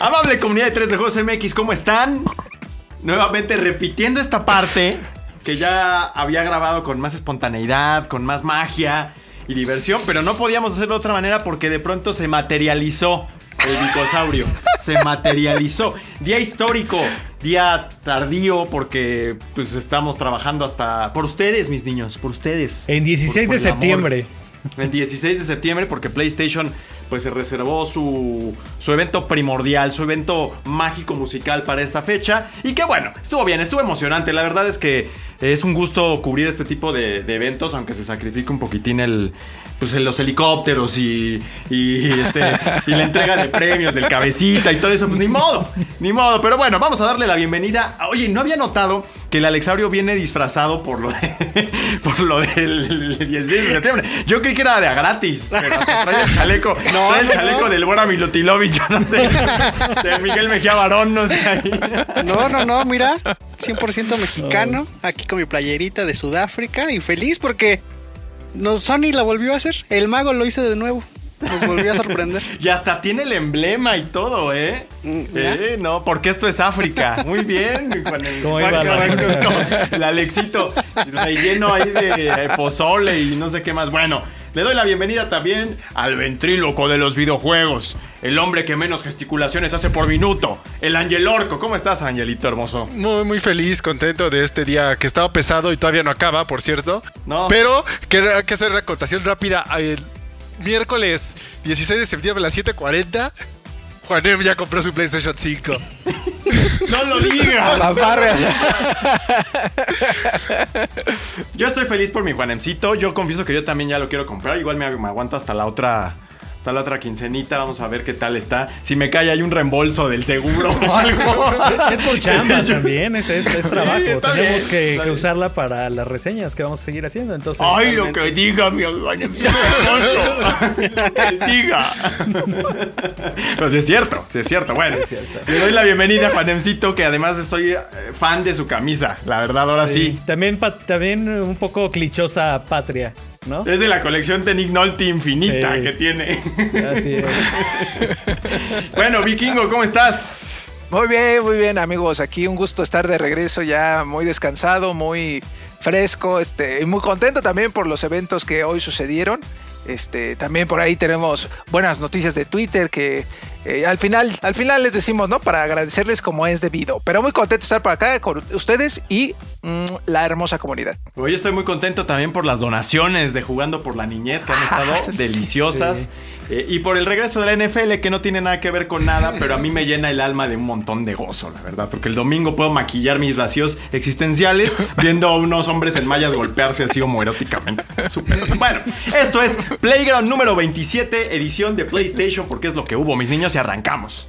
Amable comunidad de 3 de Juegos MX, ¿cómo están? Nuevamente repitiendo esta parte que ya había grabado con más espontaneidad, con más magia y diversión, pero no podíamos hacerlo de otra manera porque de pronto se materializó el bicosaurio. Se materializó. Día histórico, día tardío porque pues estamos trabajando hasta por ustedes, mis niños, por ustedes. En 16 Por- por de el amor. septiembre. El 16 de septiembre porque PlayStation pues se reservó su, su evento primordial, su evento mágico musical para esta fecha. Y que bueno, estuvo bien, estuvo emocionante. La verdad es que es un gusto cubrir este tipo de, de eventos, aunque se sacrifique un poquitín el... Pues los helicópteros y, y, este, y la entrega de premios del cabecita y todo eso, pues ni modo, ni modo. Pero bueno, vamos a darle la bienvenida. Oye, no había notado que el Alexaurio viene disfrazado por lo, de, por lo del 16 de septiembre. Yo creí que era de a gratis. Pero trae el chaleco, trae el chaleco del Bora Milutilovic, yo no sé. De Miguel Mejía Barón, no sé. ahí. No, no, no, mira, 100% mexicano, aquí con mi playerita de Sudáfrica y feliz porque nos Sony la volvió a hacer, el mago lo hizo de nuevo, nos volvió a sorprender. Y hasta tiene el emblema y todo, ¿eh? Mm. Eh, no, porque esto es África. Muy bien. ¿Cómo iba la El Alexito, relleno ahí de eh, pozole y no sé qué más. Bueno, le doy la bienvenida también al ventríloco de los videojuegos. El hombre que menos gesticulaciones hace por minuto. El Angel Orco. ¿Cómo estás, Angelito hermoso? Muy, muy feliz, contento de este día que estaba pesado y todavía no acaba, por cierto. No. Pero que hay que hacer una acotación rápida. El miércoles 16 de septiembre a las 7:40, Juanem ya compró su PlayStation 5. ¡No lo digas! Yo estoy feliz por mi Juanemcito. Yo confieso que yo también ya lo quiero comprar. Igual me aguanto hasta la otra. Hasta la otra quincenita. Vamos a ver qué tal está. Si me cae hay un reembolso del seguro o algo. Es por chamba también, es, es, es trabajo. está Tenemos bien, que, está usarla para las reseñas que vamos a seguir haciendo. Entonces, Ay, lo que diga mi que diga. Pero sí es cierto, sí es cierto. Bueno, le doy la bienvenida a Juanemcito, que además soy eh, fan de su camisa. La verdad, ahora sí. También, pa- también un poco clichosa patria, ¿no? Es de la colección Nolte infinita Sí. que tiene. Así es. bueno, Vikingo, ¿cómo estás? Muy bien, muy bien, amigos. Aquí un gusto estar de regreso ya muy descansado, muy fresco, este, y muy contento también por los eventos que hoy sucedieron. Este, también por ahí tenemos buenas noticias de Twitter que eh, al final, al final les decimos, ¿no? Para agradecerles como es debido. Pero muy contento de estar por acá con ustedes y mm, la hermosa comunidad. Hoy estoy muy contento también por las donaciones de Jugando por la Niñez que han estado Ah, sí. Eh, y por el regreso de la NFL que no tiene nada que ver con nada, pero a mí me llena el alma de un montón de gozo, la verdad. Porque el domingo puedo maquillar mis vacíos existenciales viendo a unos hombres en mallas golpearse así homoeróticamente. Súper. Bueno, esto es Playground número 27, edición de PlayStation, porque es lo que hubo, mis niños, y arrancamos.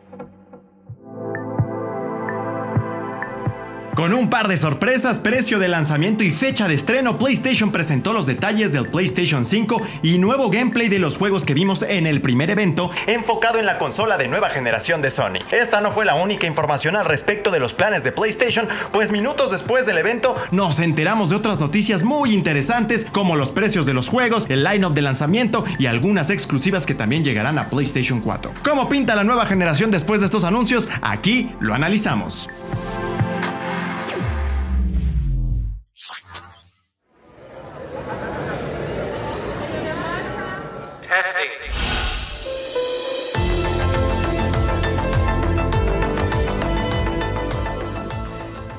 Con un par de sorpresas, precio de lanzamiento y fecha de estreno, PlayStation presentó los detalles del PlayStation 5 y nuevo gameplay de los juegos que vimos en el primer evento, enfocado en la consola de nueva generación de Sony. Esta no fue la única información al respecto de los planes de PlayStation, pues minutos después del evento nos enteramos de otras noticias muy interesantes, como los precios de los juegos, el lineup de lanzamiento y algunas exclusivas que también llegarán a PlayStation 4. ¿Cómo pinta la nueva generación después de estos anuncios? Aquí lo analizamos.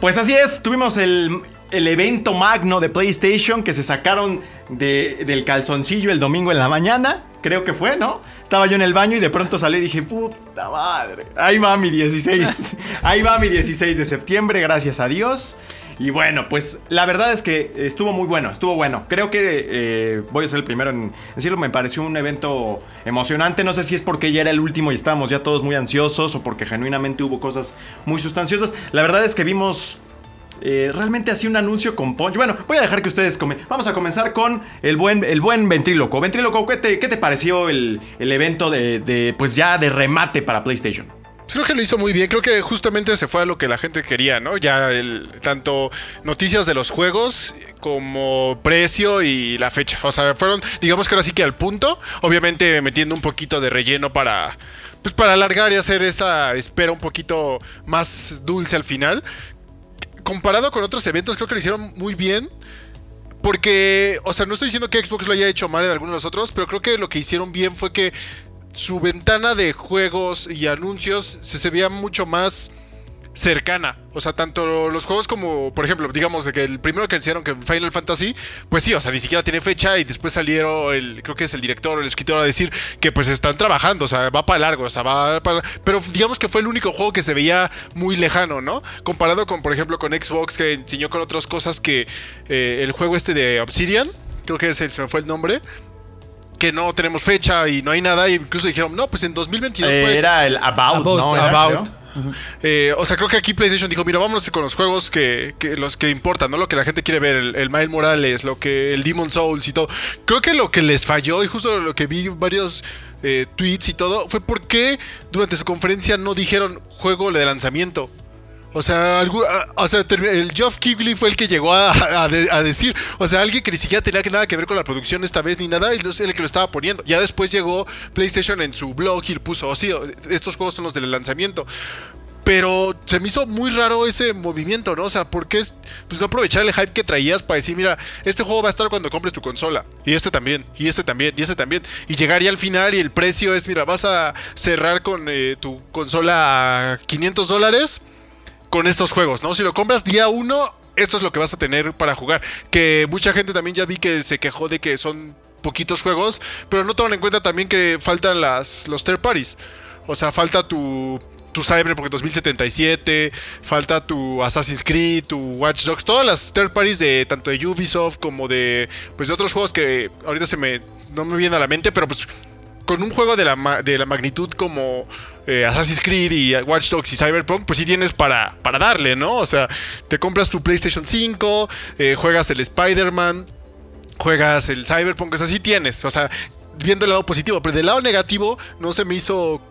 Pues así es, tuvimos el el evento magno de PlayStation que se sacaron de- del calzoncillo el domingo en la mañana. Creo que fue, ¿no? Estaba yo en el baño y de pronto salí y dije, puta madre. Ahí va mi 16. Ahí va mi 16 de septiembre, gracias a Dios. Y bueno, pues la verdad es que estuvo muy bueno, estuvo bueno. Creo que eh, voy a ser el primero en decirlo, me pareció un evento emocionante. No sé si es porque ya era el último y estábamos ya todos muy ansiosos o porque genuinamente hubo cosas muy sustanciosas. La verdad es que vimos eh, realmente así un anuncio con punch. Bueno, voy a dejar que ustedes comen. Vamos a comenzar con el buen, el buen ventríloco. Ventríloco, ¿qué te, qué te pareció el, el evento de, de, pues ya de remate para PlayStation? Creo que lo hizo muy bien, creo que justamente se fue a lo que la gente quería, ¿no? Ya el, tanto noticias de los juegos como precio y la fecha. O sea, fueron, digamos que ahora sí que al punto, obviamente metiendo un poquito de relleno para, pues para alargar y hacer esa espera un poquito más dulce al final. Comparado con otros eventos, creo que lo hicieron muy bien. Porque, o sea, no estoy diciendo que Xbox lo haya hecho mal en algunos de los otros, pero creo que lo que hicieron bien fue que su ventana de juegos y anuncios se, se veía mucho más cercana. O sea, tanto los juegos como, por ejemplo, digamos que el primero que hicieron que Final Fantasy, pues sí, o sea, ni siquiera tiene fecha y después salieron el, creo que es el director o el escritor a decir que pues están trabajando, o sea, va para largo, o sea, va para... Pero digamos que fue el único juego que se veía muy lejano, ¿no? Comparado con, por ejemplo, con Xbox que enseñó con otras cosas que eh, el juego este de Obsidian, creo que es el, se me fue el nombre, que no tenemos fecha y no hay nada. Y incluso dijeron, no, pues en 2022 Eh, puede- era el About, About, ¿no? About. Eh, o sea, creo que aquí PlayStation dijo, mira, vámonos con los juegos que, que- los que importan, ¿no? Lo que la gente quiere ver, el, el Miles Morales, lo que el Demon Souls y todo. Creo que lo que les falló, y justo lo que vi varios eh, tweets y todo, fue porque durante su conferencia no dijeron juego de lanzamiento. O sea, algu- a- o sea, el Geoff Keighley fue el que llegó a, a de- a decir, o sea, alguien que ni siquiera tenía nada que ver con la producción esta vez ni nada, y es el que lo estaba poniendo. Ya después llegó PlayStation en su blog y puso, oh, sí, estos juegos son los del lanzamiento. Pero se me hizo muy raro ese movimiento, ¿no? O sea, ¿por qué es, pues no aprovechar el hype que traías para decir, mira, este juego va a estar cuando compres tu consola? Y este también, y este también, y este también. Y llegar ya al final y el precio es, mira, vas a cerrar con eh, tu consola a 500 dólares con estos juegos, ¿no? Si lo compras día uno, esto es lo que vas a tener para jugar. Que mucha gente también ya vi que se quejó de que son poquitos juegos, pero no toman en cuenta también que faltan las, los third parties. O sea, falta tu, tu Cyberpunk 2077, falta tu Assassin's Creed, tu Watch Dogs, todas las third parties de tanto de Ubisoft como de pues de otros juegos que ahorita se me no me vienen a la mente, pero pues con un juego de la, de la magnitud como eh, Assassin's Creed y Watch Dogs y Cyberpunk, pues sí tienes para, para darle, ¿no? O sea, te compras tu PlayStation 5, eh, juegas el Spider-Man, juegas el Cyberpunk, o sea, sí tienes, o sea, viendo el lado positivo, pero del lado negativo no se me hizo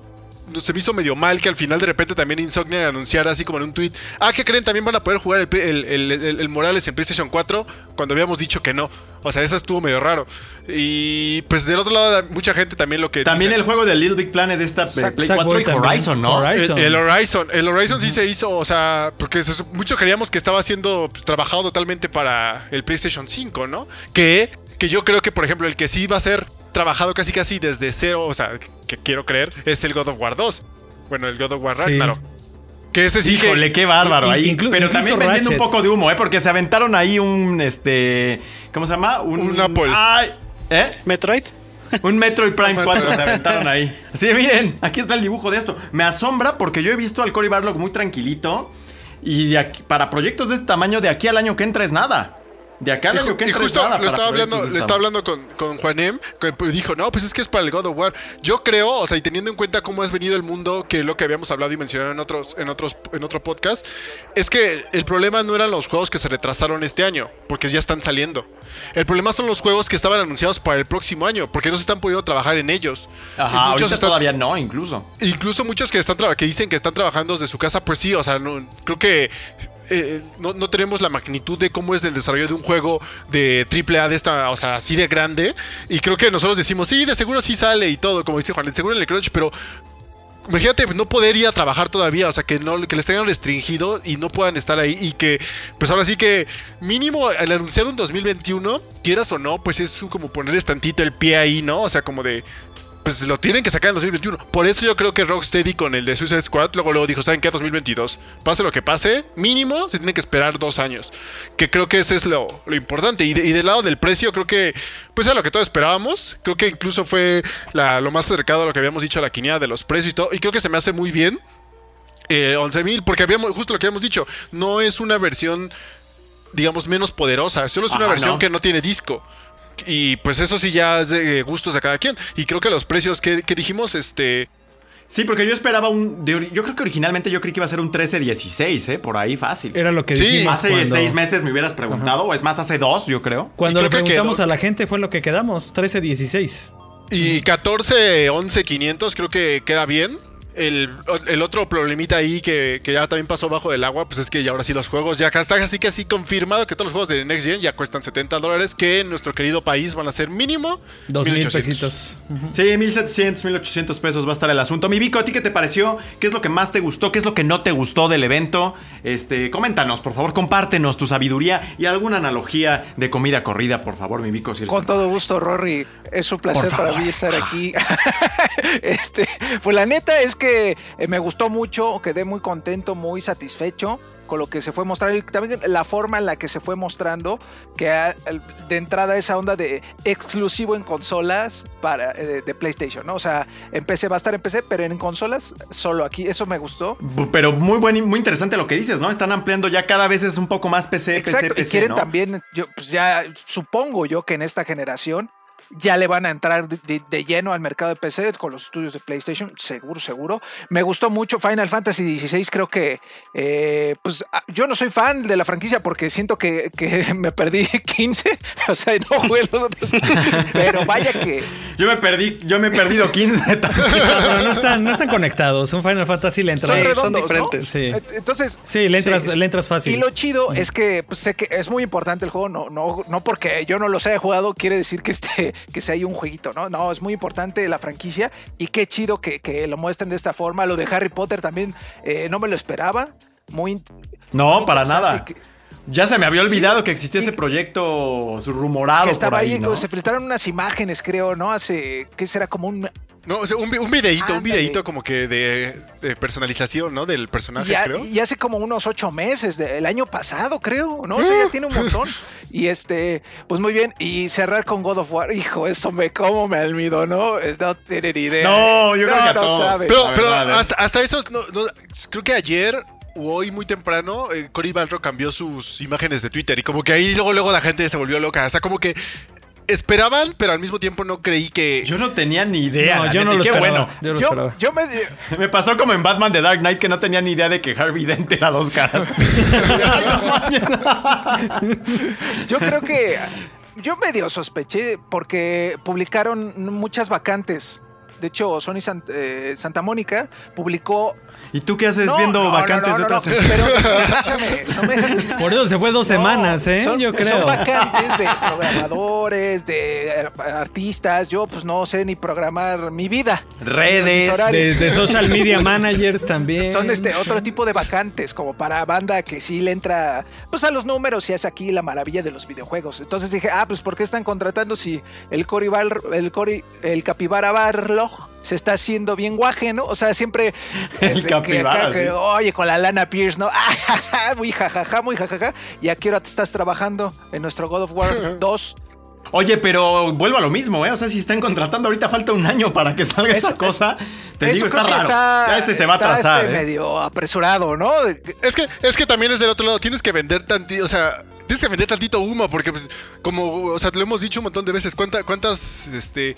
se me hizo medio mal que al final de repente también Insomnia anunciara así como en un tweet, ah, ¿qué creen? También van a poder jugar el, el- el- el- el Morales en PlayStation 4 cuando habíamos dicho que no. O sea, eso estuvo medio raro. Y pues del otro lado, mucha gente también lo que... También dice- el juego de Little Big Planet de esta Zack- Play Zack 4 y. Horizon, ¿no? Horizon. El, el Horizon, el Horizon sí se hizo, o sea, porque se mucho creíamos que estaba siendo pues, trabajado totalmente para el PlayStation 5, ¿no? Que, que yo creo que, por ejemplo, el que sí va a ser trabajado casi casi desde cero, o sea, que quiero creer, es el God of War 2. Bueno, el God of War Sí. Ragnarok. Que ese sí Híjole, que... qué bárbaro ahí. inclu- Pero incluso también vendiendo un poco de humo, ¿eh? Porque se aventaron ahí un, este... ¿Cómo se llama? Un Apple. Ay, ¿Eh? Metroid. Un Metroid Prime 4 se aventaron ahí. Sí, miren, aquí está el dibujo de esto. Me asombra porque yo he visto al Cory Barlog muy tranquilito. Y de aquí- para proyectos de este tamaño, de aquí al año que entra es nada. De acá al Y, año que y justo lo estaba hablando, este estaba hablando con, con Juanem, que dijo, no, pues es que es para el God of War. Yo creo, o sea, y teniendo en cuenta cómo has venido el mundo, que lo que habíamos hablado y mencionado en otros, en otros, en otro podcast, es que el problema no eran los juegos que se retrasaron este año, porque ya están saliendo. El problema son los juegos que estaban anunciados para el próximo año, porque no se están pudiendo trabajar en ellos. Ajá, ahorita están- todavía no, incluso. Incluso muchos que están que dicen que están trabajando desde su casa, pues sí, o sea, no- creo que eh, no, no tenemos la magnitud de cómo es el desarrollo de un juego de AAA de esta, o sea, así de grande. Y creo que nosotros decimos, sí, de seguro sí sale y todo, como dice Juan, de seguro en el crunch, pero imagínate no poder ir a trabajar todavía, o sea, que no que les tengan restringido y no puedan estar ahí y que pues ahora sí que mínimo al anunciar un 2021, quieras o no, pues es como ponerles tantito el pie ahí, ¿no? O sea, como de pues lo tienen que sacar en 2021. Por eso yo creo que Rocksteady con el de Suicide Squad luego luego dijo, ¿saben qué? 2022. Pase lo que pase, mínimo se tiene que esperar dos años. Que creo que ese es lo, lo importante. Y, de- y del lado del precio, creo que pues era lo que todos esperábamos. Creo que incluso fue la- lo más acercado a lo que habíamos dicho a la quiniela de los precios y todo. Y creo que se me hace muy bien. Eh, 11.000, porque habíamos, justo lo que habíamos dicho, no es una versión, digamos, menos poderosa, solo es una Ajá, versión no. que no tiene disco. Y pues eso sí ya es de gustos de cada quien. Y creo que los precios que, que dijimos, este... Sí, porque yo esperaba un. de yo creo que originalmente yo creí que iba a ser un 13-16, ¿eh? Por ahí fácil. Era lo que Sí, dijimos. Hace cuando- seis meses me hubieras preguntado, o es más, hace dos, yo creo. Cuando le preguntamos quedó- a la gente fue lo que quedamos, 13-16. Y 14, 11, 500 creo que queda bien. El, el otro problemita ahí que, que ya también pasó bajo del agua, pues es que ya ahora sí los juegos ya está así que así confirmado que todos los juegos de Next Gen ya cuestan 70 dólares, que en nuestro querido país van a ser mínimo 2 mil 1800. pesitos. Sí, 1700, 1800 pesos va a estar el asunto. Mi Vico, ¿a ti qué te pareció? ¿Qué es lo que más te gustó? ¿Qué es lo que no te gustó del evento? Este, coméntanos, por favor, compártenos tu sabiduría y alguna analogía de comida corrida, por favor, mi Vico. Si Con todo gusto, Rory. Es un placer para mí estar aquí. este, pues la neta es que eh, me gustó mucho, quedé muy contento, muy satisfecho con lo que se fue mostrando y también la forma en la que se fue mostrando que de entrada esa onda de exclusivo en consolas para eh, de PlayStation, ¿no? O sea, en PC va a estar en PC, pero en consolas solo aquí, eso me gustó. Pero muy buen y muy interesante lo que dices, ¿no? Están ampliando ya cada vez es un poco más PC, Exacto, PC, PC, y quieren ¿no? también, yo pues ya supongo yo que en esta generación ya le van a entrar de, de- de lleno al mercado de PC con los estudios de PlayStation, seguro, seguro. Me gustó mucho Final Fantasy XVI, creo que eh, pues ah, yo no soy fan de la franquicia porque siento que, que me perdí 15, o sea, no jugué los otros 15, pero vaya que... Yo me perdí, yo me he perdido 15 también. Pero no están, no están conectados. Un Final Fantasy le entras. Son Sí, redondos, son ¿no? diferentes. Sí. Eh, Entonces. Sí, le entras, sí, le entras fácil. Y lo chido es que pues, sé que es muy importante el juego. No, no, no porque yo no los haya jugado, quiere decir que este, que sea ahí un jueguito, ¿no? No, es muy importante la franquicia. Y qué chido que, que lo muestren de esta forma. Lo de Harry Potter también eh, no me lo esperaba. Muy. No, muy para nada. que- Ya se me había olvidado que existía Y- ese proyecto rumorado que estaba por ahí, ahí, ¿no? se filtraron unas imágenes, creo, ¿no? Hace, ¿qué será? Como un, No, o sea, un, un videíto, un videíto como que de, de personalización, ¿no? Del personaje, ya, creo. y hace como unos ocho meses, de- el año pasado, creo, ¿no? O sea, ya tiene un montón. Y este, pues muy bien. Y cerrar con God of War, hijo, eso me como me almido, ¿no? No tienen idea. No, yo creo que a no todos. sabes. Pero, pero ¿eh? hasta, hasta eso, no- no, creo que ayer hoy muy temprano, eh, Cory Balro cambió sus imágenes de Twitter y como que ahí luego, luego la gente se volvió loca. O sea, como que esperaban, pero al mismo tiempo no creí que... Yo no tenía ni idea. No, yo no lo qué esperaba. bueno. Yo lo yo, esperaba. yo me. Me pasó como en Batman de Dark Knight que no tenía ni idea de que Harvey Dent era dos caras. Yo creo que. Yo medio sospeché porque publicaron muchas vacantes. De hecho, Sony Sant- eh, Santa Mónica publicó. ¿Y tú qué haces No, viendo no, no, vacantes no, de no, otras no, Pero escúchame, me dejas. Por eso se fue dos No, semanas, ¿eh? son- Yo creo. Son vacantes de programadores, de eh, artistas. Yo, pues, no sé ni programar mi vida. Redes. De, de social media managers también. Son este otro tipo de vacantes, como para banda que sí le entra pues a los números y es aquí la maravilla de los videojuegos. Entonces dije, ah, pues ¿por qué están contratando si el Cory Bar, el Cory, el Capibara Se está haciendo bien guaje, ¿no? O sea, siempre El este, que capibara, acá, que, sí. oye, con la lana Pierce, ¿no? Ah, ja, ja, muy jajaja, muy jajaja. Y aquí ahora te estás trabajando en nuestro God of War 2. Oye, pero vuelvo a lo mismo, ¿eh? O sea, si están contratando ahorita falta un año para que salga Eso- esa cosa, te digo, está raro. está- ya ese se va a está, atrasar, este, ¿eh? medio apresurado, ¿no? Es que, es que también es del otro lado, tienes que vender tantito, o sea, tienes que vender tantito humo, porque pues, como, o sea, te lo hemos dicho un montón de veces, ¿cuánta- ¿cuántas, este,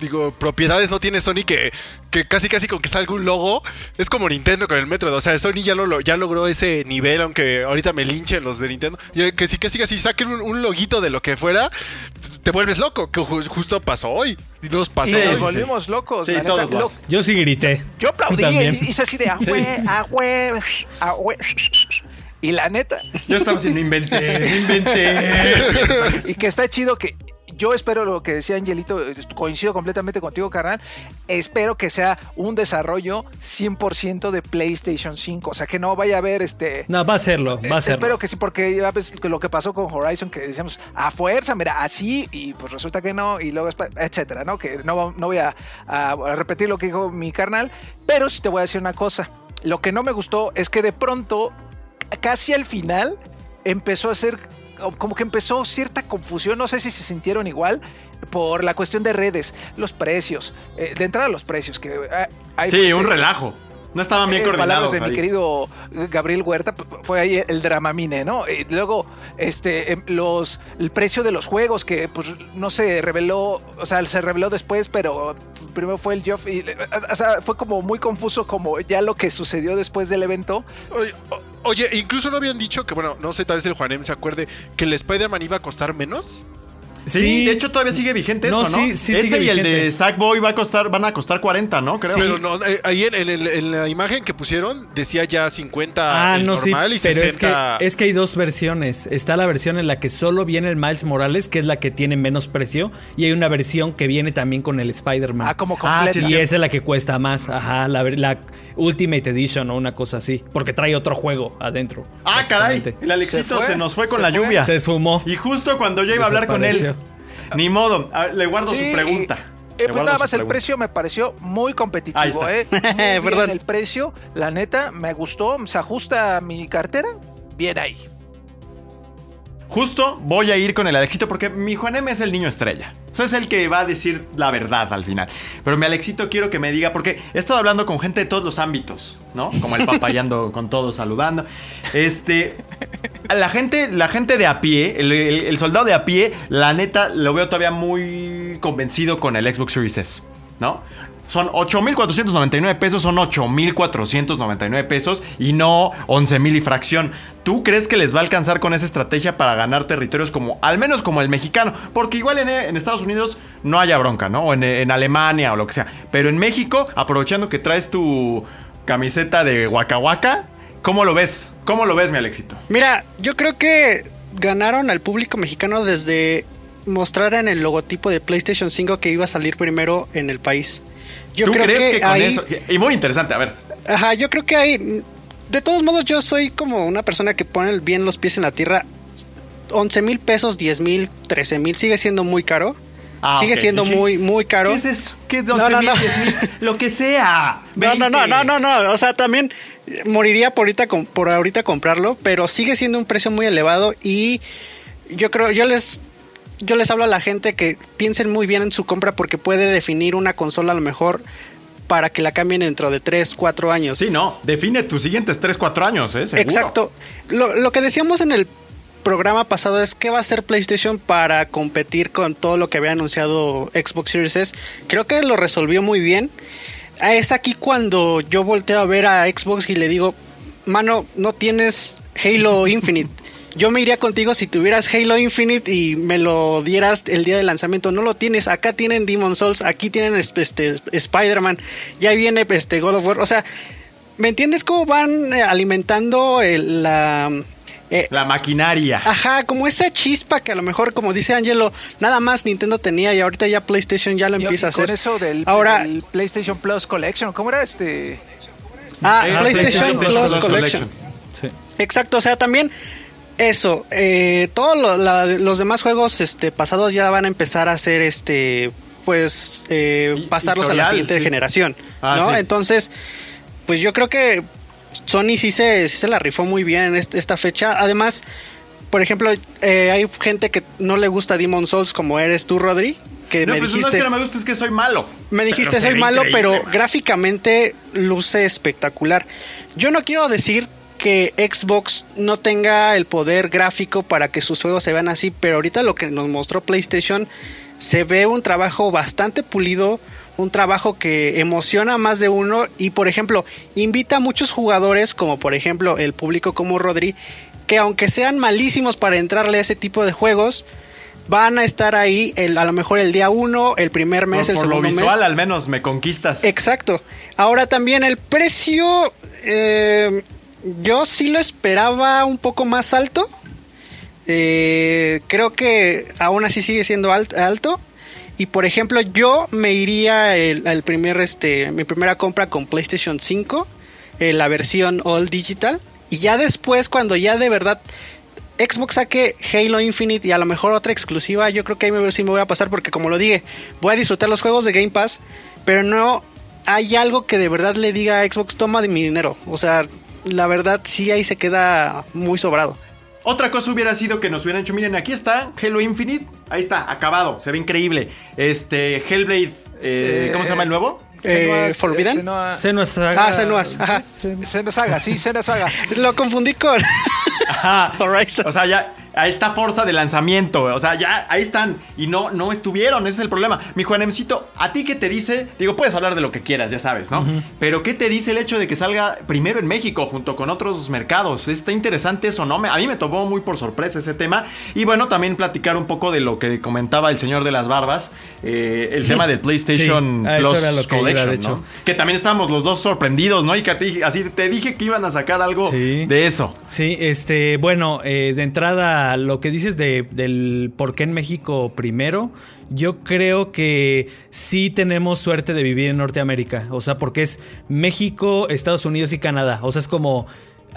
digo, propiedades no tiene Sony que, que casi casi con que salga un logo, es como Nintendo con el Metro, o sea, Sony ya, lo, ya logró ese nivel, aunque ahorita me linchen los de Nintendo, y que si casi casi saquen un, un loguito de lo que fuera, te vuelves loco, que ju- justo pasó hoy, y nos pasó Sí, nos sí, volvimos locos. Sí, la neta. todos Lo- hacen. Yo sí grité. Yo aplaudí También. y hice así de ah, güey, ah, güey, ah. Y la neta, Yo estaba diciendo, inventé, inventé. y que está chido que yo espero lo que decía Angelito, eh, coincido completamente contigo, carnal. Espero que sea un desarrollo 100% de PlayStation 5. O sea, que no vaya a haber este. No, va a serlo, va a Eh, serlo. Espero que sí, porque ya ves que lo que pasó con Horizon, que decíamos a fuerza, mira, así, y pues resulta que no, y luego, etcétera, ¿no? Que no, voy a repetir lo que dijo mi carnal, pero sí te voy a decir una cosa. Lo que no me gustó es que de pronto, casi al final, empezó a ser. Como que empezó cierta confusión, no sé si se sintieron igual, por la cuestión de redes, los precios, eh, de entrada los precios, que eh, hay- Sí, un relajo. No estaban bien eh, coordinados. palabras de mi querido Gabriel Huerta, fue ahí el dramamine, ¿no? Y luego, este, em, los, el precio de los juegos que, pues, no se reveló, o sea, se reveló después, pero primero fue el Geoff y, eh, o sea, fue como muy confuso como ya lo que sucedió después del evento. Oye, oye, incluso no habían dicho que, bueno, no sé, tal vez el Juanem se acuerde que el Spider-Man iba a costar menos. Sí, de hecho todavía sigue vigente No, eso, ¿no? sí, sí Ese sigue y el de. Sackboy va a costar, van a costar 40, ¿no? Creo. Pero no, eh, ahí en, en el- en la imagen que pusieron decía ya 50 Ah, el no, sí, normal y pero 60. es que, es que hay dos versiones. Está la versión en la que solo viene el Miles Morales, que es la que tiene menos precio, y hay una versión que viene también con el Spider-Man. Ah, como Ah, completa. sí, y sí. esa es la que cuesta más, ajá, la, ver- la Ultimate Edition o una cosa así, porque trae otro juego adentro. Ah, caray. El Alexito Se nos fue con se la fue. lluvia. Se esfumó. Y justo cuando yo iba a hablar con él. Ni modo. Ver, le guardo Sí, su pregunta. eh, pues nada más el pregunta. precio me pareció muy Ahí competitivo, está. ¿eh? Muy bien Perdón. el precio, la neta, me gustó, se ajusta a mi cartera, bien ahí. Justo voy a ir con el Alexito porque mi Juan M es el niño estrella. O sea, es el que va a decir la verdad al final. Pero mi Alexito quiero que me diga, porque he estado hablando con gente de todos los ámbitos, ¿no? Como el papayando con todos saludando. Este. La gente, la gente de a pie, el, el- el soldado de a pie, la neta, lo veo todavía muy convencido con el Xbox Series S, ¿no? Son 8.499 pesos, son 8.499 pesos y no 11.000 y fracción. ¿Tú crees que les va a alcanzar con esa estrategia para ganar territorios como, al menos como el mexicano? Porque igual en, Estados Unidos no haya bronca, ¿no? O en, en Alemania o lo que sea. Pero en México, aprovechando que traes tu camiseta de Waka Waka, ¿cómo lo ves? ¿Cómo lo ves, mi Alexito? Mira, yo creo que ganaron al público mexicano desde mostrar en el logotipo de PlayStation 5 que iba a salir primero en el país. Yo ¿Tú creo crees que, que, con ahí, eso... Y muy interesante, a ver. Ajá, yo creo que hay. De todos modos, yo soy como una persona que pone bien los pies en la tierra. 11 mil pesos, 10 mil, 13 mil, sigue siendo muy caro. Ah, sigue ok. siendo ¿Y qué- muy, muy caro. ¿Qué es eso? ¿Qué es No, 11 no, mil, no. 10 mil? Lo que sea. No, no, no, 20. no, no, no. O sea, también moriría por ahorita, por ahorita comprarlo, pero sigue siendo un precio muy elevado y yo creo, yo les, yo les hablo a la gente que piensen muy bien en su compra porque puede definir una consola a lo mejor para que la cambien dentro de 3, 4 años. Sí, no. Define tus siguientes 3, 4 años, ¿eh? Seguro. Exacto. Lo, lo que decíamos en el programa pasado es qué va a hacer PlayStation para competir con todo lo que había anunciado Xbox Series S. Creo que lo resolvió muy bien. Ah, Es aquí cuando yo volteo a ver a Xbox y le digo, mano, no tienes Halo Infinite. Yo me iría contigo si tuvieras Halo Infinite y me lo dieras el día de lanzamiento. No lo tienes. Acá tienen Demon Souls, aquí tienen este, Spider-Man, ya viene este God of War. O sea, ¿me entiendes cómo van eh, alimentando el- la... eh, La maquinaria. Ajá, como esa chispa que a lo mejor, como dice Angelo, nada más Nintendo tenía y ahorita ya PlayStation ya lo empieza y a hacer. Con eso del, Ahora, del PlayStation Plus Collection, ¿cómo era este? ah, Eh, PlayStation, PlayStation Plus, Collection. Sí. Exacto, o sea, también eso, eh, todos lo- la- los demás juegos este, pasados ya van a empezar a hacer este, pues, eh, pasarlos a la siguiente sí. generación, Ah, ¿no? sí. Entonces, pues yo creo que Sony sí se, sí se la rifó muy bien en este- esta fecha. Además, por ejemplo, eh, hay gente que no le gusta Demon Souls como eres tú, Rodri, que No, me pues no es dijiste... que no me gusta, es que soy malo. Me dijiste soy malo, pero man. gráficamente luce espectacular. Yo no quiero decir que Xbox no tenga el poder gráfico para que sus juegos se vean así, pero ahorita lo que nos mostró PlayStation se ve un trabajo bastante pulido, un trabajo que emociona a más de uno y por ejemplo invita a muchos jugadores, como por ejemplo el público como Rodri, que aunque sean malísimos para entrarle a ese tipo de juegos, van a estar ahí el, a lo mejor el día uno, el primer mes, Por, el por lo segundo mes. visual, al menos me conquistas. Exacto. Ahora también el precio, eh, yo sí lo esperaba un poco más alto. eh, creo que aún así sigue siendo alt- alto. Y por ejemplo, yo me iría el, primer, este, mi primera compra con PlayStation 5, eh, la versión All Digital. Y ya después, cuando ya de verdad Xbox saque Halo Infinite y a lo mejor otra exclusiva, yo creo que ahí me, sí me voy a pasar porque como lo dije, voy a disfrutar los juegos de Game Pass, pero no hay algo que de verdad le diga a Xbox, toma de mi dinero. O sea, la verdad sí ahí se queda muy sobrado. Otra cosa hubiera sido que nos hubieran dicho, miren, aquí está Halo Infinite, ahí está, acabado, se ve increíble. Este, Hellblade, eh, Sí. ¿cómo se llama el nuevo? Eh, Senua's- Forbidden? Senua- Senua Saga. Ah, Senua's, ajá. Senua Saga, sí, Senua Saga. Lo confundí con Ajá. Horizon. O sea, ya a esta fuerza de lanzamiento, o sea, ya ahí están y no no estuvieron, ese es el problema. Mi Juanemcito, ¿a ti qué te dice? Digo, puedes hablar de lo que quieras, ya sabes, ¿no? Pero ¿qué te dice el hecho de que salga primero en México junto con otros mercados? ¿Está interesante eso, no? A mí me tomó muy por sorpresa ese tema y bueno, también platicar un poco de lo que comentaba el señor de las barbas, eh, el tema del PlayStation Sí, a eso Plus lo que iba, Collection, de hecho. ¿no? Que también estábamos los dos sorprendidos, ¿no? Y que a ti- así te dije que iban a sacar algo Sí. de eso. Sí, este, bueno, eh, de entrada, lo que dices de, del por qué en México primero, yo creo que sí tenemos suerte de vivir en Norteamérica. O sea, porque es México, Estados Unidos y Canadá. O sea, es como.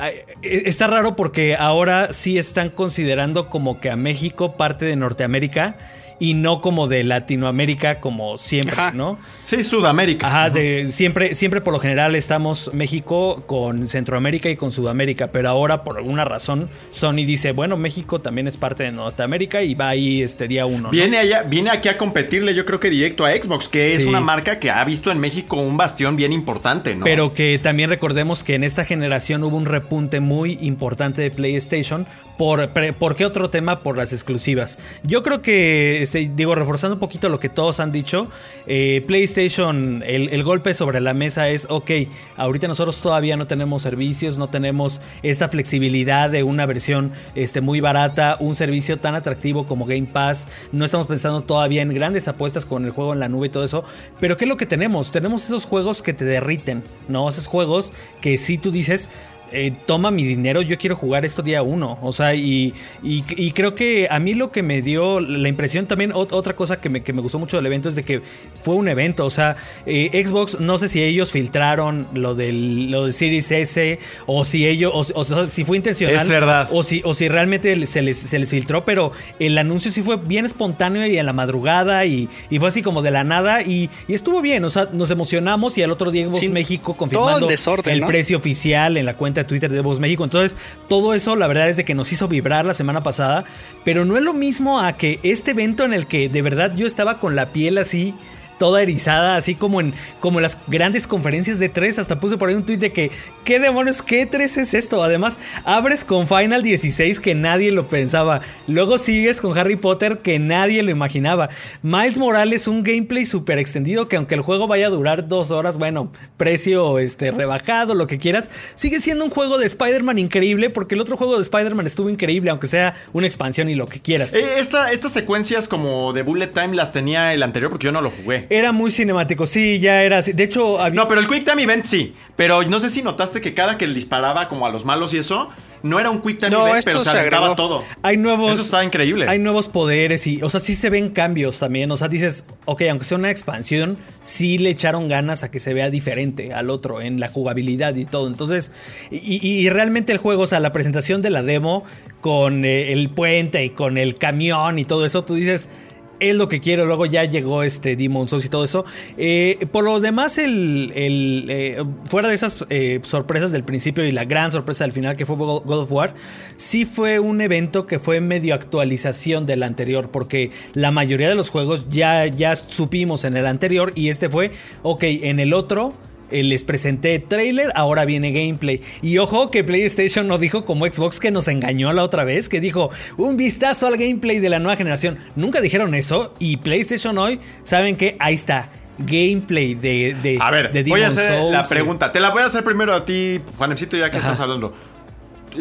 eh, Está raro porque ahora sí están considerando como que a México parte de Norteamérica y no como de Latinoamérica como siempre, Ajá. ¿no? Sí, Sudamérica. Ajá, de, siempre, siempre por lo general estamos México con Centroamérica y con Sudamérica, pero ahora por alguna razón Sony dice, bueno, México también es parte de Norteamérica y va ahí este día uno. ¿no? Viene, allá, viene aquí a competirle, yo creo que directo a Xbox, que es Sí. una marca que ha visto en México un bastión bien importante, ¿no? Pero que también recordemos que en esta generación hubo un repunte muy importante de PlayStation. ¿Por, ¿por qué otro tema? Por las exclusivas. Yo creo que, este, digo, reforzando un poquito lo que todos han dicho, eh, PlayStation, el, el golpe sobre la mesa es, ok, ahorita nosotros todavía no tenemos servicios, no tenemos esta flexibilidad de una versión este, muy barata, un servicio tan atractivo como Game Pass, no estamos pensando todavía en grandes apuestas con el juego en la nube y todo eso, pero ¿qué es lo que tenemos? Tenemos esos juegos que te derriten, ¿no? Esos juegos que si tú dices, eh, toma mi dinero, yo quiero jugar esto día uno. O sea, y, y- y creo que a mí lo que me dio la impresión también, ot- otra cosa que me, que me gustó mucho del evento es de que fue un evento. O sea, eh, Xbox, no sé si ellos filtraron lo del, lo del Series S o si ellos, o, o sea, si fue intencional. Es verdad. O si, o si realmente se les, se les filtró, pero el anuncio sí fue bien espontáneo y en la madrugada y, y fue así como de la nada y, y estuvo bien. O sea, nos emocionamos y al otro día Xbox Sí, México confirmando desorden, el ¿no? precio oficial en la cuenta de Twitter de Voz México. Entonces, todo eso la verdad es de que nos hizo vibrar la semana pasada, pero no es lo mismo a que este evento en el que de verdad yo estaba con la piel así toda erizada, así como en como las grandes conferencias de 3, hasta puse por ahí un tweet de que ¿qué demonios qué 3 es esto? Además, abres con Final 16 que nadie lo pensaba. Luego sigues con Harry Potter que nadie lo imaginaba. Miles Morales un gameplay súper extendido que aunque el juego vaya a durar dos horas, bueno, precio este rebajado, lo que quieras, sigue siendo un juego de Spider-Man increíble porque el otro juego de Spider-Man estuvo increíble, aunque sea una expansión y lo que quieras. Eh, esta- estas secuencias como de Bullet Time las tenía el anterior porque yo no lo jugué. Era muy cinemático, sí, ya era así. De hecho, había... No, pero el Quick Time Event sí. Pero no sé si notaste que cada que le disparaba como a los malos y eso, no era un Quick Time No, Event, esto pero se agregó. todo. Hay nuevos. Eso está increíble. Hay nuevos poderes y, o sea, sí se ven cambios también. O sea, dices, ok, aunque sea una expansión, sí le echaron ganas a que se vea diferente al otro en la jugabilidad y todo. Entonces, y, y- y realmente el juego, o sea, la presentación de la demo con eh, el puente y con el camión y todo eso, tú dices. Es lo que quiero, luego ya llegó este Demon Souls y todo eso. Eh, por lo demás, el, eh, fuera de esas eh, sorpresas del principio y la gran sorpresa del final que fue God God of War, sí fue un evento que fue medio actualización del anterior, porque la mayoría de los juegos ya, ya supimos en el anterior y este fue, ok, en el otro eh, les presenté trailer, ahora viene gameplay. Y ojo que PlayStation no dijo como Xbox que nos engañó la otra vez, que dijo un vistazo al gameplay de la nueva generación. Nunca dijeron eso y PlayStation hoy, ¿saben que Ahí está. Gameplay de, de, A ver, de voy a hacer Souls, la pregunta. Te la voy a hacer primero a ti, Juanemcito, ya que Ajá. estás hablando.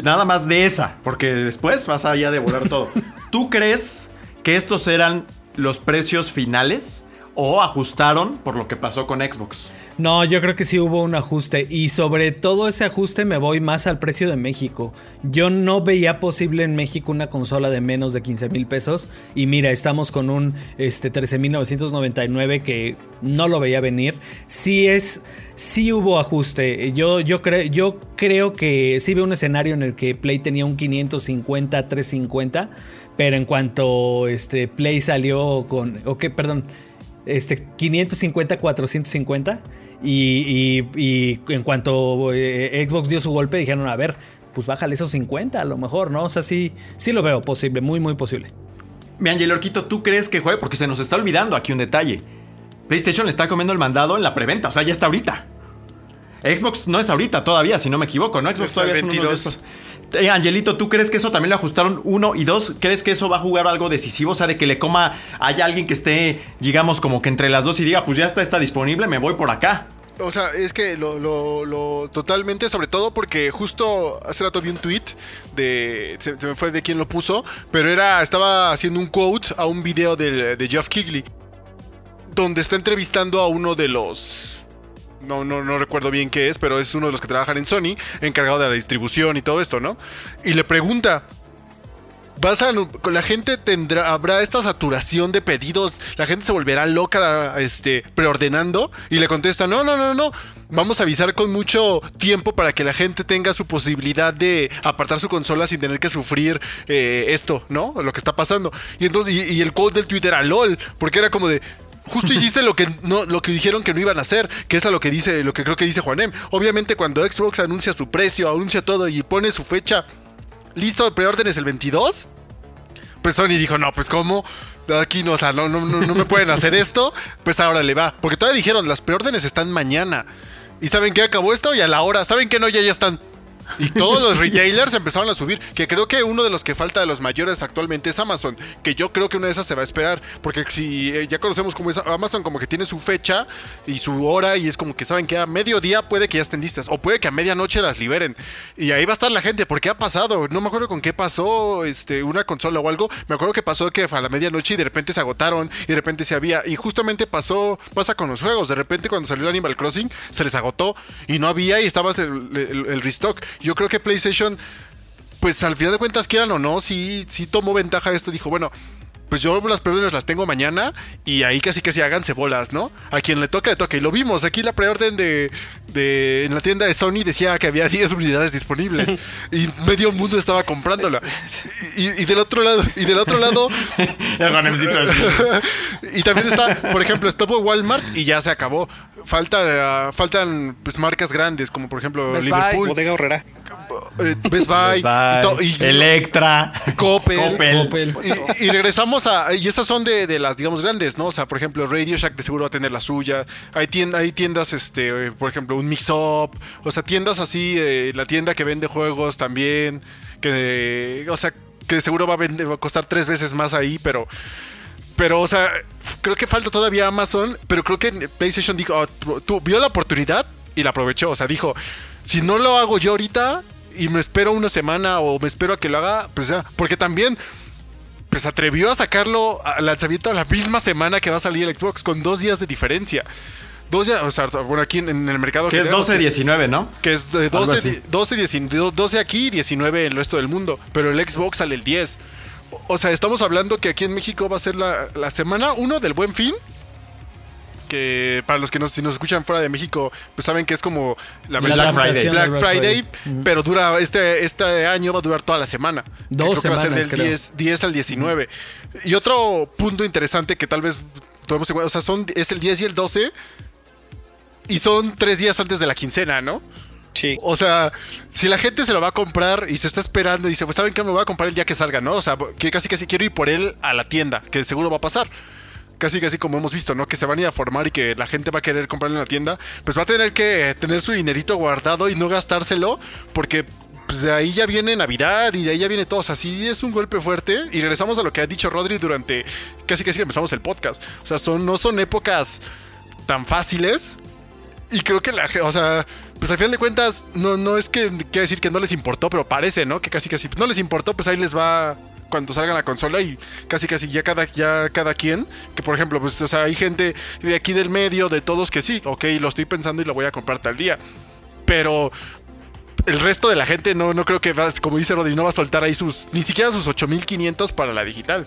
Nada más de esa, porque después vas a ya devorar todo. ¿Tú crees que estos eran los precios finales o ajustaron por lo que pasó con Xbox? No, yo creo que sí hubo un ajuste y sobre todo ese ajuste me voy más al precio de México. Yo no veía posible en México una consola de menos de 15 mil pesos y mira, estamos con un este, 13.999 que no lo veía venir. Sí es, sí hubo ajuste. Yo, yo, creo, yo creo que sí veo un escenario en el que Play tenía un 550, 350, pero en cuanto este, Play salió con, ok, perdón, este 550, 450 y, y, en cuanto eh, Xbox dio su golpe, dijeron, a ver, pues bájale esos 50 a lo mejor, ¿no? O sea, sí, sí lo veo posible, muy, muy posible. Mi Angel Orquito, ¿tú crees que juegue? Porque se nos está olvidando aquí un detalle. PlayStation le está comiendo el mandado en la preventa, o sea, ya está ahorita. Xbox no es ahorita todavía, si no me equivoco, ¿no? Xbox todavía es uno de estos. Eh, Angelito, ¿tú crees que eso también lo ajustaron? Uno y dos, ¿crees que eso va a jugar algo decisivo? O sea, de que le coma, haya alguien que esté, digamos, como que entre las dos y diga, pues ya está, está disponible, me voy por acá. O sea, es que lo, lo, totalmente, sobre todo porque justo hace rato vi un tweet de. Se, me fue de quién lo puso, pero era. Estaba haciendo un quote a un video de, de Jeff Kigley. Donde está entrevistando a uno de los no, no, no recuerdo bien qué es, pero es uno de los que trabajan en Sony, encargado de la distribución y todo esto, ¿no? Y le pregunta, vas a la gente tendrá habrá esta saturación de pedidos, la gente se volverá loca este preordenando y le contesta, "No, no, no, no, vamos a avisar con mucho tiempo para que la gente tenga su posibilidad de apartar su consola sin tener que sufrir eh, esto, ¿no? Lo que está pasando." Y entonces y, el code del Twitter era lol, porque era como de Justo hiciste lo que no, lo que dijeron que no iban a hacer, que es lo que dice, lo que creo que dice Juanem. Obviamente, cuando Xbox anuncia su precio, anuncia todo y pone su fecha listo de preórdenes el 22, pues Sony dijo, no, pues cómo, aquí no, o sea, no, no, no, me pueden hacer esto, pues ahora le va. Porque todavía dijeron, las preórdenes están mañana. Y saben que acabó esto y a la hora, saben que no, ya ya están. Y todos los retailers empezaron a subir. Que creo que uno de los que falta de los mayores actualmente es Amazon. Que yo creo que una de esas se va a esperar. Porque si eh, ya conocemos cómo es Amazon, como que tiene su fecha y su hora. Y es como que saben que a mediodía puede que ya estén listas. O puede que a medianoche las liberen. Y ahí va a estar la gente. Porque ha pasado. No me acuerdo con qué pasó este, una consola o algo. Me acuerdo que pasó que a la medianoche y de repente se agotaron. Y de repente se había. Y justamente pasó. Pasa con los juegos. De repente cuando salió Animal Crossing se les agotó. Y no había. Y estaba el restock yo creo que PlayStation, pues al final de cuentas, quieran o no, sí, sí tomó ventaja de esto. Dijo, bueno, pues yo las preórdenes las tengo mañana y ahí casi que se hagan cebolas, ¿no? A quien le toca, le toca. Y lo vimos, aquí la preorden de, de en la tienda de Sony decía que había 10 unidades disponibles y medio mundo estaba comprándola. Y, del otro lado, y del otro lado... y también está, por ejemplo, estuvo Walmart y ya se acabó. Falta, faltan pues marcas grandes como por ejemplo Liverpool. Bodega Horrera. Eh, Best Buy, y, Electra, Coppel, Y, regresamos a. Y esas son de, las, digamos, grandes, ¿no? O sea, por ejemplo, Radio Shack de seguro va a tener la suya. Hay, tiendas, hay tiendas este, por ejemplo, un Mix Up. O sea, tiendas así, eh, la tienda que vende juegos también. Que, o sea, que seguro va a, vender, va a costar tres veces más ahí, pero. Pero, o sea, creo que falta todavía Amazon, pero creo que PlayStation dijo, oh, vio la oportunidad y la aprovechó. O sea, dijo, si no lo hago yo ahorita y me espero una semana o me espero a que lo haga, pues ya, porque también pues atrevió a sacarlo al lanzamiento la misma semana que va a salir el Xbox con dos días de diferencia. Dos días, o sea, bueno, aquí en, el mercado. Que es 12-19, ¿no? Que es 12, 12, 12 aquí y 19 en el resto del mundo. Pero el Xbox sale el 10. O sea, estamos hablando que aquí en México va a ser la, la semana 1 del buen fin que para los que nos, si nos escuchan fuera de México, pues saben que es como la Black Friday, Black Friday, pero dura este este año va a durar toda la semana. Dos creo semanas, que va a ser del 10, al 19. Y otro punto interesante que tal vez podemos o sea, son es el 10 y el 12 y son tres días antes de la quincena, ¿no? Sí. O sea, si la gente se lo va a comprar y se está esperando y dice, pues saben que me voy a comprar el día que salga, ¿no? O sea, que casi casi quiero ir por él a la tienda, que seguro va a pasar casi casi como hemos visto, ¿no? Que se van a ir a formar y que la gente va a querer comprarlo en la tienda, pues va a tener que tener su dinerito guardado y no gastárselo porque pues de ahí ya viene Navidad y de ahí ya viene todo. O sea, es un golpe fuerte. Y regresamos a lo que ha dicho Rodri durante casi casi empezamos el podcast. O sea, son, no son épocas tan fáciles. Y creo que la o sea, pues al final de cuentas, no, no es que quiera decir que no les importó, pero parece, ¿no? Que casi casi no les importó, pues ahí les va cuando salga la consola y casi casi ya cada, ya cada quien, que por ejemplo, pues o sea, hay gente de aquí del medio, de todos que sí, ok, lo estoy pensando y lo voy a comprar tal día. Pero el resto de la gente no, no creo que va, como dice Rodri, no va a soltar ahí sus, ni siquiera sus 8500 para la digital.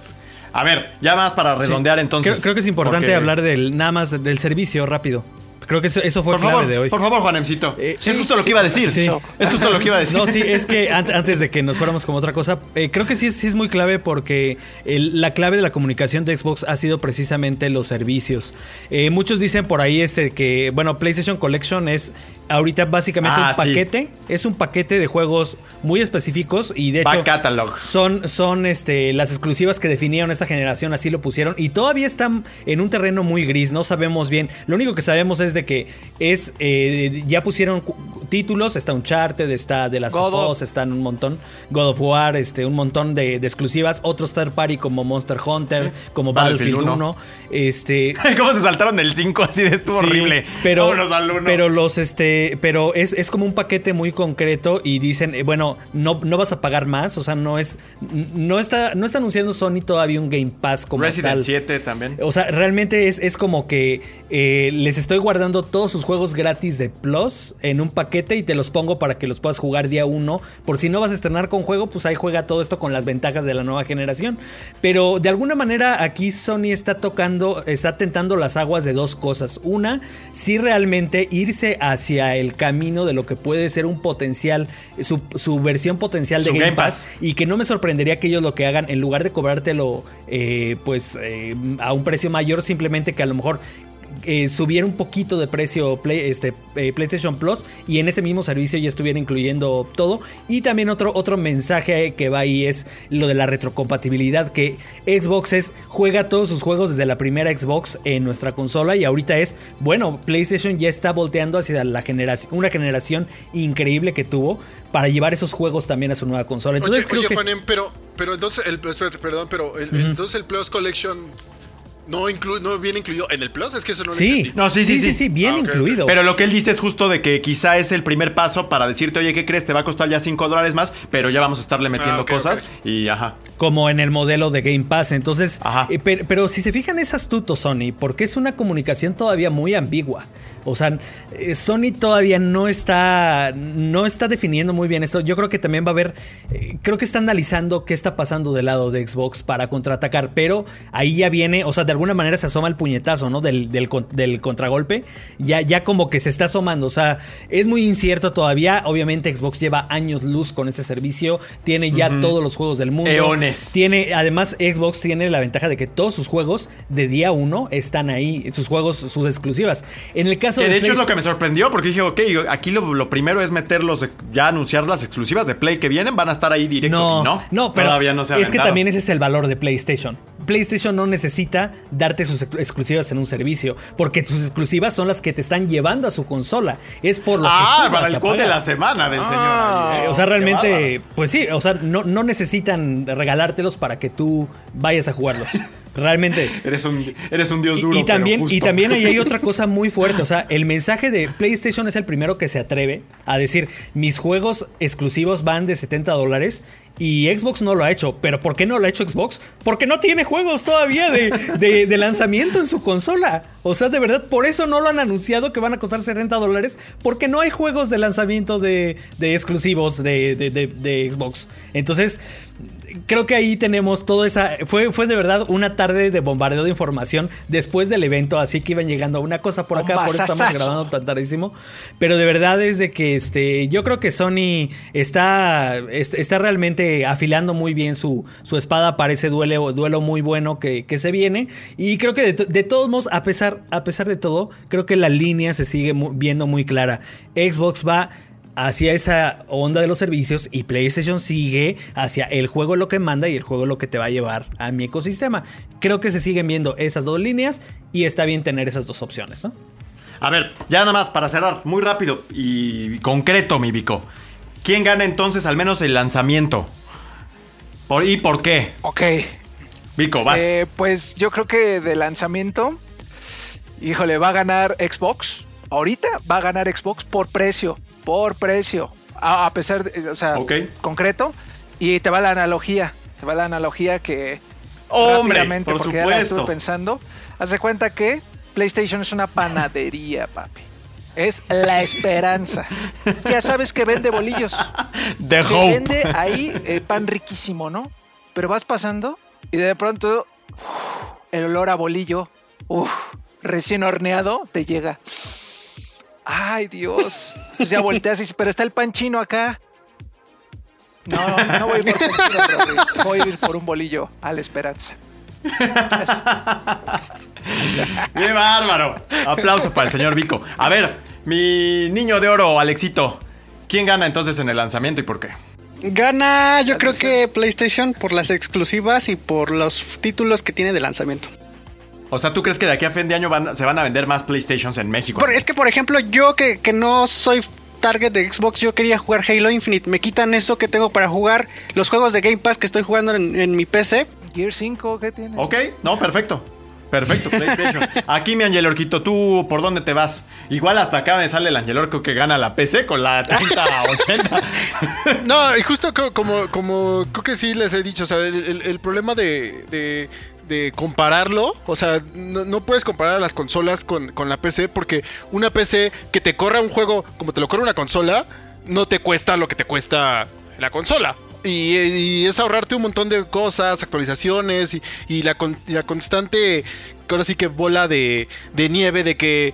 A ver, ya más para redondear entonces. Creo, creo que es importante porque- hablar del nada más del servicio rápido. Creo que eso, eso fue Por clave favor, de hoy. por favor, Juanemcito. Eh, es justo lo que iba a decir. Sí. Es justo lo que iba a decir. No, sí, es que an- antes de que nos fuéramos como otra cosa, eh, creo que sí es, sí es muy clave porque el- la clave de la comunicación de Xbox ha sido precisamente los servicios. Eh, muchos dicen por ahí este que, bueno, PlayStation Collection es ahorita básicamente Ah, un sí. paquete, es un paquete de juegos muy específicos y de hecho Back catalog. son, son este, las exclusivas que definieron esta generación, así lo pusieron. Y todavía están en un terreno muy gris, no sabemos bien. Lo único que sabemos es de que es eh, ya pusieron títulos, está Uncharted, está de las Us, están un montón. God of War, este, un montón de, de exclusivas. Otros third party como Monster Hunter, como Battlefield Battlefield 1. 1. Este, ¿Cómo se saltaron del 5 así de estuvo Sí, horrible? Pero, Vámonos al uno. pero los este, pero es, es como un paquete muy concreto y dicen, eh, bueno, no, no vas a pagar más, o sea, no es, no está, no está anunciando Sony todavía un Game Pass como Resident tal. 7 también. O sea, realmente es, es como que eh, les estoy guardando todos sus juegos gratis de Plus en un paquete y te los pongo para que los puedas jugar día uno. Por si no vas a estrenar con juego, pues ahí juega todo esto con las ventajas de la nueva generación. Pero de alguna manera aquí Sony está tocando, está tentando las aguas de dos cosas. Una, si realmente irse hacia el camino de lo que puede ser un potencial, su, su versión potencial de Game, Game Pass, Pass. y que no me sorprendería que ellos lo que hagan, en lugar de cobrártelo eh, pues eh, a un precio mayor, simplemente que a lo mejor eh, subiera un poquito de precio Play- este, eh, PlayStation Plus y en ese mismo servicio ya estuviera incluyendo todo. Y también otro, otro mensaje que va ahí es lo de la retrocompatibilidad, que Xbox es, juega todos sus juegos desde la primera Xbox en nuestra consola y ahorita es, bueno, PlayStation ya está volteando hacia la generación, una generación increíble que tuvo para llevar esos juegos también a su nueva consola. Entonces oye, creo oye, que... Juanem, pero, pero entonces, el, espérate, perdón, pero el- entonces el Plus Collection no, inclu- no viene incluido en el Plus, es que eso no lo Sí, entendí. No, sí, sí, sí, sí. sí, bien Ah, incluido. Pero lo que él dice es justo de que quizá es el primer paso para decirte, oye, ¿qué crees? Te va a costar ya 5 dólares más, pero ya vamos a estarle metiendo Ah, cosas. Y ajá. como en el modelo de Game Pass. Entonces, Ajá. eh, per- pero, si se fijan es astuto Sony, porque es una comunicación todavía muy ambigua. O sea, eh, Sony todavía no está, no está definiendo muy bien esto. Yo creo que también va a haber, eh, creo que está analizando qué está pasando del lado de Xbox para contraatacar, pero ahí ya viene, o sea, de alguna manera se asoma el puñetazo, ¿no? Del, del, del contragolpe, ya, ya como que se está asomando, o sea, es muy incierto todavía. Obviamente Xbox lleva años luz con ese servicio, tiene ya todos los juegos del mundo. Eones. Tiene, además, Xbox tiene la ventaja de que todos sus juegos de día uno están ahí, sus juegos, sus exclusivas. En el caso Que de de hecho es lo que me sorprendió, porque dije, ok, aquí lo, lo primero es meterlos, de- ya anunciar las exclusivas de Play que vienen, van a estar ahí directo. No, y no, no, pero todavía no se ha es que también ese es el valor de PlayStation. PlayStation no necesita darte sus ex- exclusivas en un servicio, porque tus exclusivas son las que te están llevando a su consola. Es por lo que Ah, tú para vas el a quote de la semana del señor. ahí, Eh, o sea, realmente, pues sí, o sea, no, no necesitan regalártelos para que tú vayas a jugarlos. Realmente. Eres un, eres un dios Y- duro. y, también, pero y también ahí hay otra cosa muy fuerte. O sea, el mensaje de PlayStation es el primero que se atreve a decir: mis juegos exclusivos van de 70 dólares. Y Xbox no lo ha hecho. ¿Pero por qué no lo ha hecho Xbox? Porque no tiene juegos todavía de, de- de lanzamiento en su consola. O sea, de verdad, por eso no lo han anunciado que van a costar 70 dólares. Porque no hay juegos de lanzamiento de, de exclusivos de- de Xbox. Entonces, creo que ahí tenemos toda esa. Fue, fue de verdad una tarde de bombardeo de información después del evento, así que iban llegando una cosa por acá, por eso estamos grabando tan tardísimo. Pero de verdad es de que este. Yo creo que Sony está. est- Está realmente afilando muy bien su, su espada para ese duelo, duelo muy bueno que, que se viene. Y creo que de, de todos modos, a pesar, a pesar de todo, creo que la línea se sigue viendo muy clara. Xbox va hacia esa onda de los servicios y PlayStation sigue hacia el juego lo que manda y el juego lo que te va a llevar a mi ecosistema. Creo que se siguen viendo esas dos líneas y está bien tener esas dos opciones, ¿no? A ver, ya nada más para cerrar, muy rápido y concreto, mi Vico. ¿Quién gana entonces al menos el lanzamiento? ¿Por, ¿Y por qué? Ok. Vico, vas. Eh, pues yo creo que de lanzamiento, híjole, va a ganar Xbox. Ahorita va a ganar Xbox por precio, por precio. A, a pesar de, o sea, Ok. concreto. Y te va la analogía. Se va la analogía que Hombre, por porque ya la estuve supuesto. pensando. Haz de cuenta que PlayStation es una panadería, papi. Es la esperanza. Ya sabes que vende bolillos. Hope. vende ahí eh, pan riquísimo, ¿no? Pero vas pasando y de pronto uf, el olor a bolillo, uf, recién horneado, te llega. Ay, Dios. Entonces ya volteas y dices, pero está el pan chino acá. No, no voy a ir por pan chino. Voy a ir por un bolillo a la esperanza. ¡Qué bárbaro! Aplauso para el señor Vico. A ver, mi niño de oro, Alexito. ¿Quién gana entonces en el lanzamiento y por qué? Gana, yo creo que PlayStation por las exclusivas y por los títulos que tiene de lanzamiento. O sea, ¿tú crees que de aquí a fin de año van- se van a vender más PlayStations en México? Es que, por ejemplo, yo que, que no soy target de Xbox, yo quería jugar Halo Infinite. Me quitan eso que tengo para jugar los juegos de Game Pass que estoy jugando en, en mi PC. Gear 5, ¿qué tiene? Ok, no, perfecto. Perfecto, PlayStation. Aquí, mi Angel Orquito, ¿tú por dónde te vas? Igual hasta acá me sale el Angel Orco que gana la PC con la 3080. No, y justo como, como creo que sí les he dicho, o sea, el, el- el problema de, de- de compararlo, o sea, no, puedes comparar las consolas con, con la PC porque una PC que te corra un juego como te lo corre una consola, no te cuesta lo que te cuesta la consola. Y, es ahorrarte un montón de cosas, actualizaciones y la constante, ahora sí que bola de, de nieve de que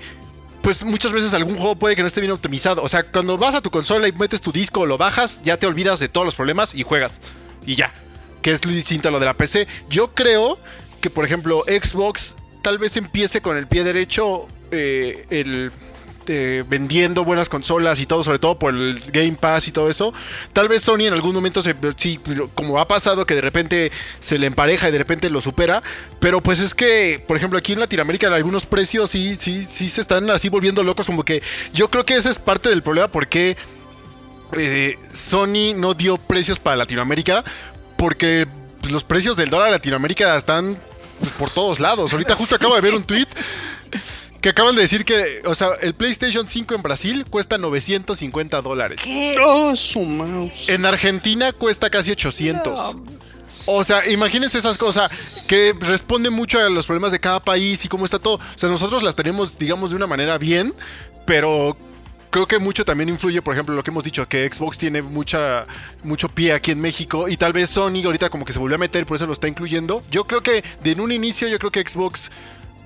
pues muchas veces algún juego puede que no esté bien optimizado. O sea, cuando vas a tu consola y metes tu disco o lo bajas, ya te olvidas de todos los problemas y juegas. Y ya. Que es distinto a lo de la PC. Yo creo que, por ejemplo, Xbox tal vez empiece con el pie derecho eh, el. eh, vendiendo buenas consolas y todo, sobre todo por el Game Pass y todo eso. Tal vez Sony en algún momento, se, sí, como ha pasado, que de repente se le empareja y de repente lo supera. Pero pues es que, por ejemplo, aquí en Latinoamérica algunos precios sí, sí, sí se están así volviendo locos. Como que yo creo que ese es parte del problema porque eh, Sony no dio precios para Latinoamérica porque pues, los precios del dólar en Latinoamérica están por todos lados. Ahorita justo acabo de ver un tweet que acaban de decir que, o sea, el PlayStation 5 en Brasil cuesta 950 dólares. Oh, su mouse. En Argentina cuesta casi 800. O sea, imagínense esas cosas que responden mucho a los problemas de cada país y cómo está todo. O sea, nosotros las tenemos, digamos, de una manera bien, pero creo que mucho también influye, por ejemplo, lo que hemos dicho, que Xbox tiene mucha, mucho pie aquí en México y tal vez Sony ahorita como que se volvió a meter, por eso lo está incluyendo. Yo creo que de en un inicio, yo creo que Xbox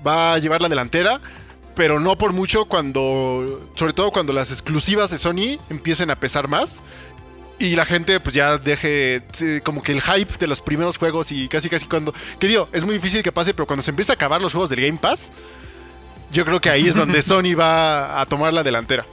va a llevar la delantera. Pero no por mucho cuando, sobre todo cuando las exclusivas de Sony empiecen a pesar más y la gente pues ya deje como que el hype de los primeros juegos y casi casi cuando que digo es muy difícil que pase pero cuando se empieza a acabar los juegos del Game Pass yo creo que ahí es donde Sony va a tomar la delantera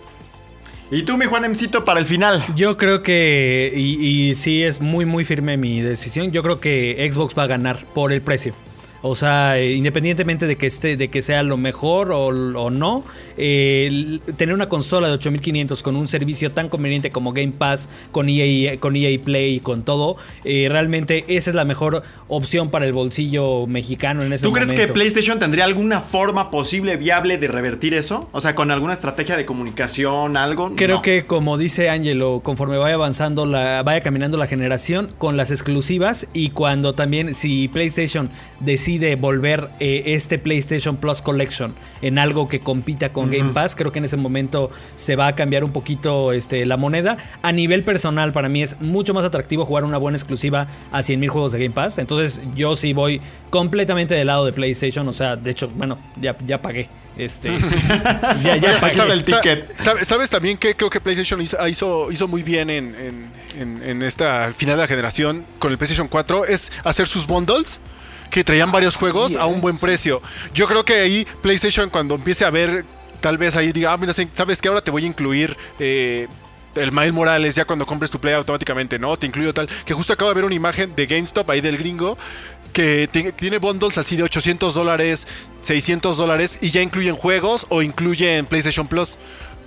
¿Y tú, mi Juanemcito, para el final? Yo creo que, y, y sí es muy, muy firme mi decisión, yo creo que Xbox va a ganar por el precio. O sea, independientemente de que esté, de que sea lo mejor o, o no, eh, tener una consola de 8500 con un servicio tan conveniente como Game Pass, con EA, con EA Play y con todo, eh, realmente esa es la mejor opción para el bolsillo mexicano en ese ¿Tú crees que PlayStation tendría alguna forma posible, viable de revertir eso? O sea, con alguna estrategia de comunicación, algo. Creo No. que como dice Angelo, conforme vaya avanzando la, vaya caminando la generación con las exclusivas y cuando también si PlayStation decide volver eh, este PlayStation Plus Collection en algo que compita con Game Pass, creo que en ese momento se va a cambiar un poquito este, la moneda. A nivel personal, para mí es mucho más atractivo jugar una buena exclusiva a 100 mil juegos de Game Pass. Entonces yo sí voy completamente del lado de PlayStation. O sea, de hecho, bueno, ya, ya pagué. Este, ya, ya pagué. El ticket. sabe- ¿Sabes también que creo que PlayStation hizo, hizo, hizo muy bien en, en- en- en esta final de la generación con el PlayStation 4? Es hacer sus bundles que traían varios juegos a un buen precio. Yo creo que ahí PlayStation cuando empiece a ver, tal vez ahí diga, ah, mira, sabes que ahora te voy a incluir... eh, el Miles Morales, ya cuando compres tu play automáticamente, ¿no? Te incluyo tal. Que justo acabo de ver una imagen de GameStop ahí del gringo. Que ti- tiene bundles así de 800 dólares, 600 dólares. Y ya incluyen juegos o incluyen PlayStation Plus.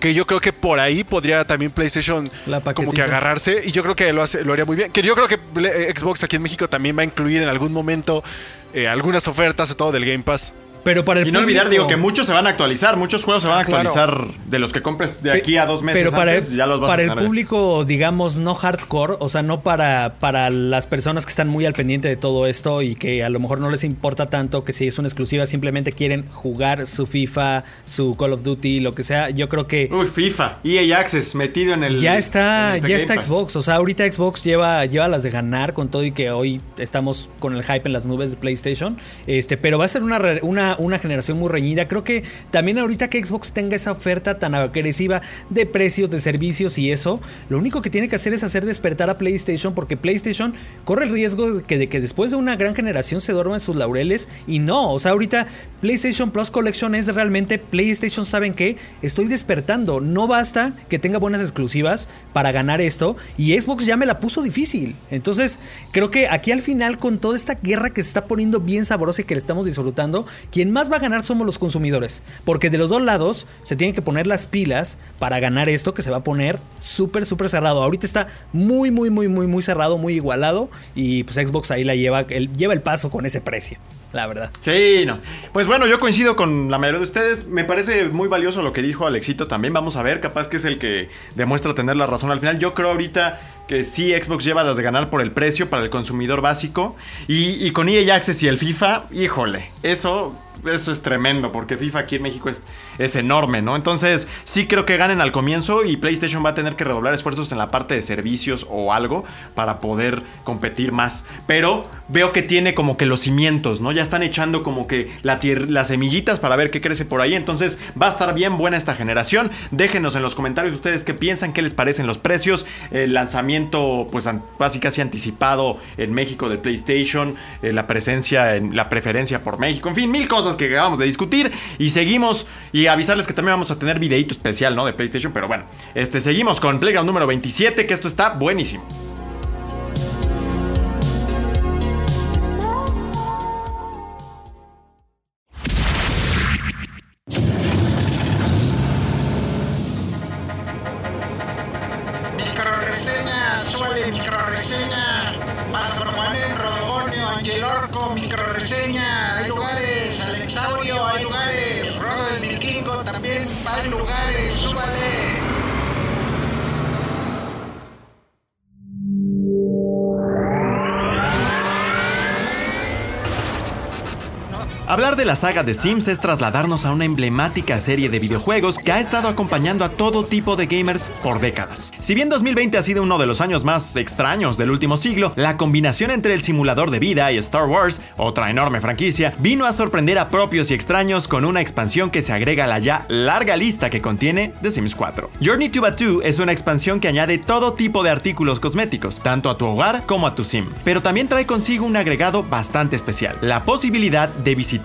Que yo creo que por ahí podría también PlayStation La como que agarrarse. Y yo creo que lo, hace, lo haría muy bien. Que yo creo que Ple- Xbox aquí en México también va a incluir en algún momento eh, algunas ofertas, todo del Game Pass. Pero para el y no olvidar, digo, que muchos se van a actualizar. Muchos juegos se van a claro. actualizar de los que compres de aquí a dos meses. Pero para, antes, ya los vas para a el público, digamos, no hardcore, o sea, no para, para las personas que están muy al pendiente de todo esto y que a lo mejor no les importa tanto que si es una exclusiva, simplemente quieren jugar su FIFA, su Call of Duty, lo que sea. Yo creo que Uy, FIFA, EA Access metido en el. ya está, el ya está. Xbox. O sea, ahorita Xbox lleva, lleva las de ganar con todo y que hoy estamos con el hype en las nubes de PlayStation. Este, pero va a ser una, re- una, generación muy reñida. Creo que también ahorita que Xbox tenga esa oferta tan agresiva de precios, de servicios y eso, lo único que tiene que hacer es hacer despertar a PlayStation porque PlayStation corre el riesgo de que, de que después de una gran generación se duerma en sus laureles y no, o sea, ahorita PlayStation Plus Collection es realmente PlayStation, ¿saben qué? Estoy despertando, no basta que tenga buenas exclusivas para ganar esto y Xbox ya me la puso difícil. Entonces, creo que aquí al final con toda esta guerra que se está poniendo bien sabrosa y que le estamos disfrutando, quien más va a ganar somos los consumidores, porque de los dos lados se tienen que poner las pilas para ganar esto que se va a poner súper súper cerrado. Ahorita está muy muy muy muy muy cerrado, muy igualado y pues Xbox ahí la lleva el, lleva el paso con ese precio, la verdad. Sí, no. Pues bueno, yo coincido con la mayoría de ustedes. Me parece muy valioso lo que dijo Alexito también. Vamos a ver, capaz que es el que demuestra tener la razón al final. Yo creo ahorita que sí, Xbox lleva las de ganar por el precio para el consumidor básico. Y, con EA Access y el FIFA, híjole, eso. Eso es tremendo, porque FIFA aquí en México es, es enorme, ¿no? Entonces, sí creo que ganen al comienzo y PlayStation va a tener que redoblar esfuerzos en la parte de servicios o algo para poder competir más. Pero veo que tiene como que los cimientos, ¿no? Están echando como que la las semillitas para ver qué crece por ahí. Entonces, va a estar bien buena esta generación. Déjenos en los comentarios ustedes qué piensan, qué les parecen los precios. El lanzamiento, pues, casi casi anticipado en México del PlayStation. eh, la presencia, en la preferencia por México. En fin, mil cosas que acabamos de discutir. Y seguimos. Y avisarles que también vamos a tener videito especial, ¿no? De PlayStation. Pero bueno, este, seguimos con Playground número 27, que esto está buenísimo. Hablar de la saga de Sims es trasladarnos a una emblemática serie de videojuegos que ha estado acompañando a todo tipo de gamers por décadas. Si bien 2020 ha sido uno de los años más extraños del último siglo, la combinación entre el simulador de vida y Star Wars, otra enorme franquicia, vino a sorprender a propios y extraños con una expansión que se agrega a la ya larga lista que contiene The Sims 4. Journey to Batu es una expansión que añade todo tipo de artículos cosméticos, tanto a tu hogar como a tu sim, pero también trae consigo un agregado bastante especial, la posibilidad de visitar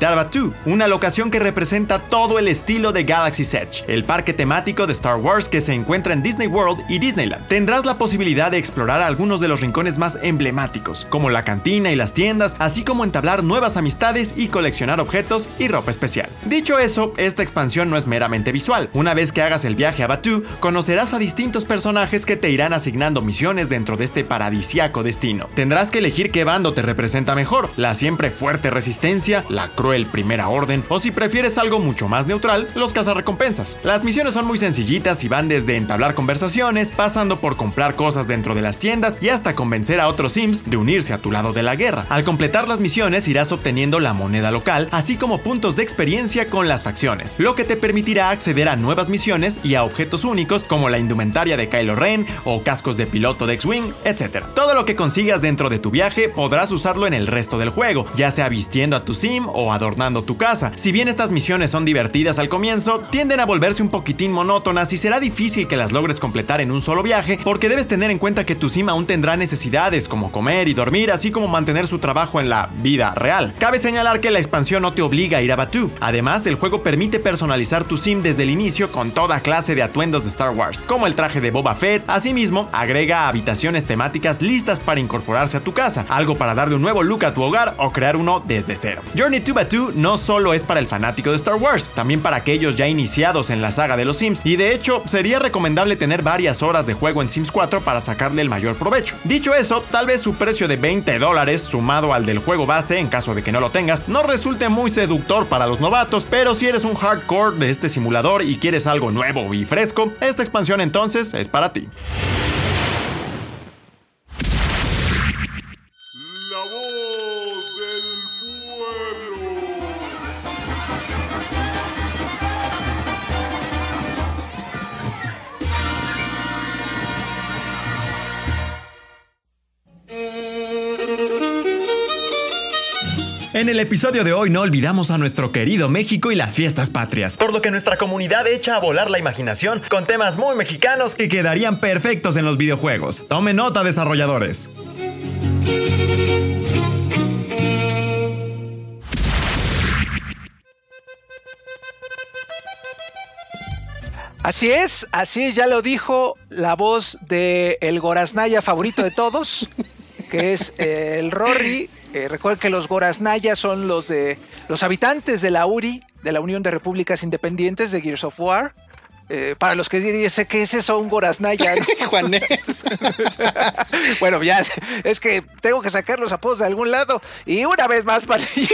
Una locación que representa todo el estilo de Galaxy's Edge, el parque temático de Star Wars que se encuentra en Disney World y Disneyland. Tendrás la posibilidad de explorar algunos de los rincones más emblemáticos, como la cantina y las tiendas, así como entablar nuevas amistades y coleccionar objetos y ropa especial. Dicho eso, esta expansión no es meramente visual. Una vez que hagas el viaje a Batu, conocerás a distintos personajes que te irán asignando misiones dentro de este paradisiaco destino. Tendrás que elegir qué bando te representa mejor, la siempre fuerte resistencia, la cruel primera orden, o si prefieres algo mucho más neutral, los cazarrecompensas. Las misiones son muy sencillitas y van desde entablar conversaciones, pasando por comprar cosas dentro de las tiendas y hasta convencer a otros Sims de unirse a tu lado de la guerra. Al completar las misiones irás obteniendo la moneda local, así como puntos de experiencia con las facciones, lo que te permitirá acceder a nuevas misiones y a objetos únicos como la indumentaria de Kylo Ren o cascos de piloto de X-Wing, etc. Todo lo que consigas dentro de tu viaje podrás usarlo en el resto del juego, ya sea vistiendo a tu sim o adornando tu casa. Si bien estas misiones son divertidas al comienzo, tienden a volverse un poquitín monótonas y será difícil que las logres completar en un solo viaje porque debes tener en cuenta que tu sim aún tendrá necesidades como comer y dormir, así como mantener su trabajo en la vida real. Cabe señalar que la expansión no te obliga a ir a Batu. Además, el juego permite personalizar tu sim desde el inicio con toda clase de atuendos de Star Wars, como el traje de Boba Fett. Asimismo, agrega habitaciones temáticas listas para incorporarse a tu casa, algo para darle un nuevo look a tu hogar o crear uno desde cero. Journey to No solo es para el fanático de Star Wars, también para aquellos ya iniciados en la saga de los Sims, y de hecho sería recomendable tener varias horas de juego en Sims 4 para sacarle el mayor provecho. Dicho eso, tal vez su precio de 20 dólares sumado al del juego base, en caso de que no lo tengas, no resulte muy seductor para los novatos, pero si eres un hardcore de este simulador y quieres algo nuevo y fresco, esta expansión entonces es para ti. En el episodio de hoy no olvidamos a nuestro querido México y las fiestas patrias, por lo que nuestra comunidad echa a volar la imaginación con temas muy mexicanos que quedarían perfectos en los videojuegos. Tomen nota desarrolladores. Así es, así ya lo dijo la voz de el Goraznaya favorito de todos, que es eh, el Rory. Eh, recuerden que los Goraznaya son los de los habitantes de la URI, de la Unión de Repúblicas Independientes de Gears of War. Eh, para los que dicen que es eso un Goraznaya. ¿no? Juané. bueno, ya es que tengo que sacar los apodos de algún lado. Y una vez más,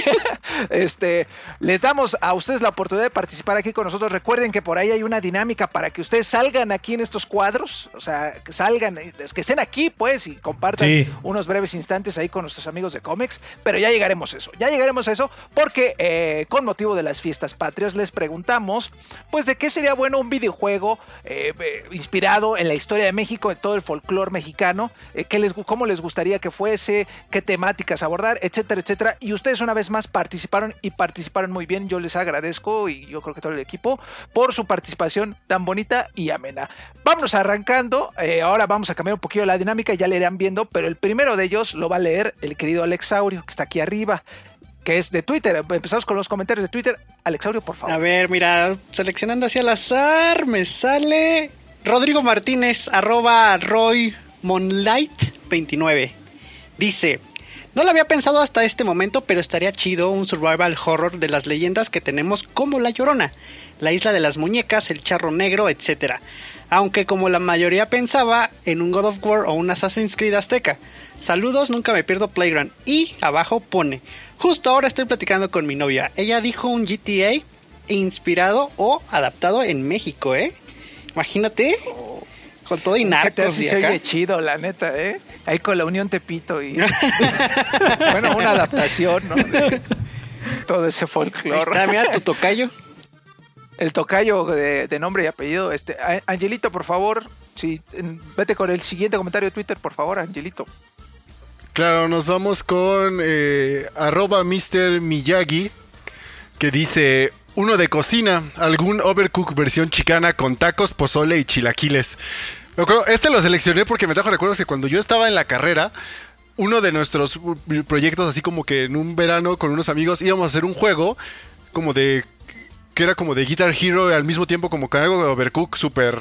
este, les damos a ustedes la oportunidad de participar aquí con nosotros. Recuerden que por ahí hay una dinámica para que ustedes salgan aquí en estos cuadros. O sea, que salgan, eh, que estén aquí, pues, y compartan Sí. unos breves instantes ahí con nuestros amigos de cómics. Pero ya llegaremos a eso. Ya llegaremos a eso porque eh, con motivo de las fiestas patrias les preguntamos, pues, de qué sería bueno un videojuego eh, eh, inspirado en la historia de México, en todo el folclore mexicano, eh, qué les, cómo les gustaría que fuese, qué temáticas abordar, etcétera, etcétera. Y ustedes una vez más participaron y participaron muy bien. Yo les agradezco y yo creo que todo el equipo por su participación tan bonita y amena. Vámonos arrancando. ahora vamos a cambiar un poquito la dinámica, ya le irán viendo, pero el primero de ellos lo va a leer el querido Alexaurio, que está aquí arriba. Que es de Twitter. Empezamos con los comentarios de Twitter. Alexaurio, por favor. A ver, mira, seleccionando hacia al azar, me sale Rodrigo Martínez, arroba Roy Monlight 29. Dice, no lo había pensado hasta este momento, pero estaría chido un survival horror de las leyendas que tenemos como La Llorona, la isla de las muñecas, el charro negro, etc. Aunque como la mayoría pensaba en un God of War o un Assassin's Creed Azteca. Saludos, nunca me pierdo Playground. Y abajo pone, justo ahora estoy platicando con mi novia. Ella dijo un GTA inspirado o adaptado en México, ¿eh? Imagínate. Con todo y narcos así y se oye chido, la neta, ¿eh? Ahí con la Unión Tepito y... bueno, una adaptación, ¿no? De todo ese folclore. está, mira tu tocayo. El tocayo de, nombre y apellido. Este, Angelito, por favor, sí, vete con el siguiente comentario de Twitter, por favor, Angelito. Claro, nos vamos con eh, arroba Mr. Miyagi, que dice, uno de cocina, algún overcook versión chicana con tacos, pozole y chilaquiles. Este lo seleccioné porque me trajo recuerdos que cuando yo estaba en la carrera, uno de nuestros proyectos, así como que en un verano con unos amigos íbamos a hacer un juego como de... que era como de Guitar Hero al mismo tiempo como con algo de Overcook súper...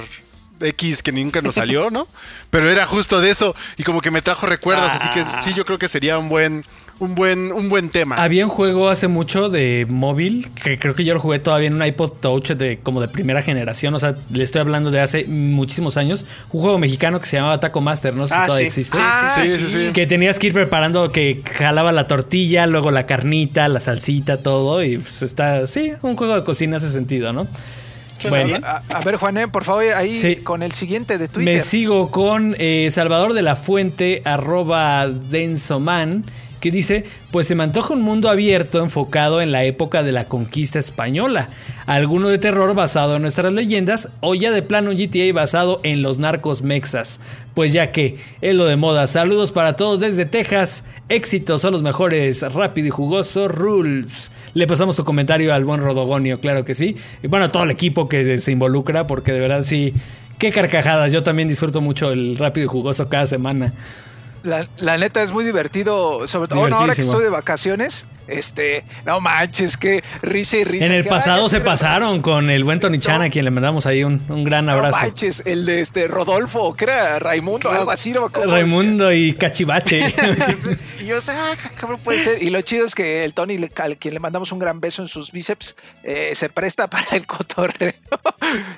X que nunca nos salió, ¿no? Pero era justo de eso y como que me trajo recuerdos, así que sí, yo creo que sería un buen, un buen, un buen tema. Había un juego hace mucho de móvil que creo que yo lo jugué todavía en un iPod Touch de como de primera generación. O sea, le estoy hablando de hace muchísimos años. Un juego mexicano que se llamaba Taco Master. No sé Ah, si todavía sí. existe. Ah, sí, sí, sí. Que tenías que ir preparando que jalaba la tortilla, luego la carnita, la salsita, todo. Y pues está, sí, un juego de cocina hace sentido, ¿no? Bueno, A, a ver, Juané, por favor, ahí Sí. con el siguiente de Twitter. Me sigo con eh, Salvador de la Fuente, arroba densoman, que dice, pues se me antoja un mundo abierto enfocado en la época de la conquista española, alguno de terror basado en nuestras leyendas o ya de plano GTA basado en los narcos mexas. Pues ya que es lo de moda. Saludos para todos desde Texas. Éxitos son los mejores. Rápido y jugoso. Rules. Le pasamos tu comentario al buen Rodogonio, claro que sí. Y bueno, a todo el equipo que se involucra, porque de verdad sí. Qué carcajadas. Yo también disfruto mucho el rápido y jugoso cada semana. La, la neta es muy divertido, sobre todo bueno, ahora que estoy de vacaciones. Este, no manches, que risa y risa. En el pasado se pasaron con el buen Tony Chan, a quien le mandamos ahí un, un gran No abrazo. manches, el de este Rodolfo, que era Raimundo, algo así, no Raimundo y Cachivache. Y yo, ah, cabrón, puede ser. Y lo chido es que el Tony, al quien le mandamos un gran beso en sus bíceps, eh, se presta para el cotorreo.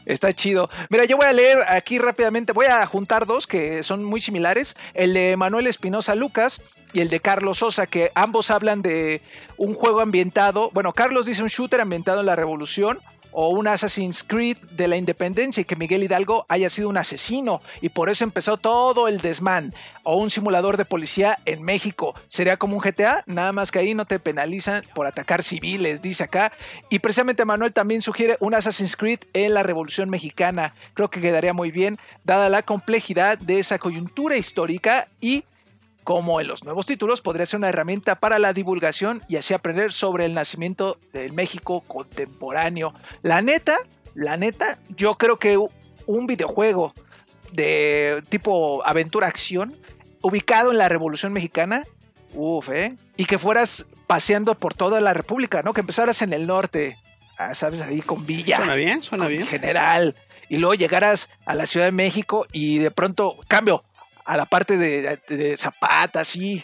Está chido. Mira, yo voy a leer aquí rápidamente, voy a juntar dos que son muy similares. El de Manuel Espinosa Lucas y el de Carlos Sosa, que ambos hablan de un juego ambientado. Bueno, Carlos dice un shooter ambientado en la revolución o un Assassin's Creed de la independencia y que Miguel Hidalgo haya sido un asesino y por eso empezó todo el desmán o un simulador de policía en México. Sería como un GTA, nada más que ahí no te penalizan por atacar civiles, dice acá. Y precisamente Manuel también sugiere un Assassin's Creed en la Revolución Mexicana. Creo que quedaría muy bien dada la complejidad de esa coyuntura histórica y como en los nuevos títulos, podría ser una herramienta para la divulgación y así aprender sobre el nacimiento del México contemporáneo. La neta, la neta, yo creo que un videojuego de tipo aventura-acción, ubicado en la Revolución Mexicana, uff, ¿eh? Y que fueras paseando por toda la República, ¿no? Que empezaras en el norte, ah, ¿sabes? Ahí con Villa. Suena bien, suena bien. General. Y luego llegaras a la Ciudad de México y de pronto, cambio, a la parte de, de- de Zapata, así.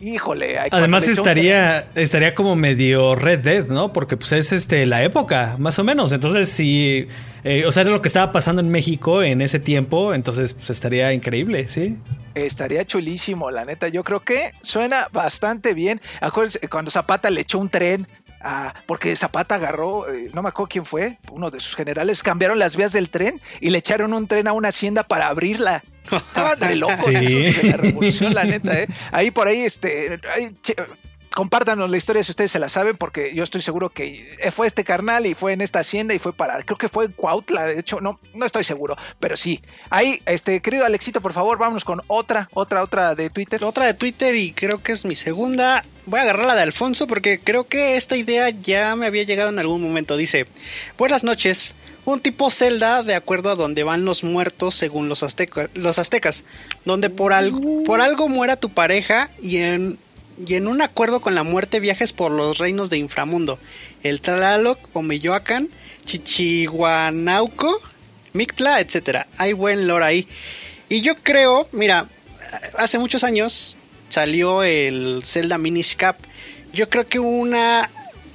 Híjole. Además estaría, estaría como medio Red Dead, ¿no? Porque pues es este la época, más o menos. Entonces, sí, eh, o sea, era lo que estaba pasando en México en ese tiempo, entonces pues, estaría increíble, ¿sí? Estaría chulísimo, la neta. Yo creo que suena bastante bien. Acuérdense cuando Zapata le echó un tren. Ah, porque Zapata agarró, eh, no me acuerdo quién fue, uno de sus generales, cambiaron las vías del tren y le echaron un tren a una hacienda para abrirla. Estaban de locos Sí. esos de la revolución, la neta, ¿eh? Ahí por ahí, este, ahí, compártanos la historia si ustedes se la saben, porque yo estoy seguro que fue este carnal y fue en esta hacienda y fue para, creo que fue en Cuautla, de hecho, no, no estoy seguro, pero sí. Ahí, este, querido Alexito, por favor, vámonos con otra, otra, otra de Twitter. Otra de Twitter y creo que es mi segunda. Voy a agarrar la de Alfonso porque creo que esta idea ya me había llegado en algún momento. Dice, buenas noches. Un tipo celda de acuerdo a donde van los muertos según los, azteca- los aztecas. Donde por algo, por algo muera tu pareja y en, y en un acuerdo con la muerte viajes por los reinos de inframundo. El Tlaloc o Meyoacán, Chichihuanauco, Mictla, etcétera. Hay buen lore ahí. Y yo creo, mira, hace muchos años salió el Zelda Minish Cap. Yo creo que una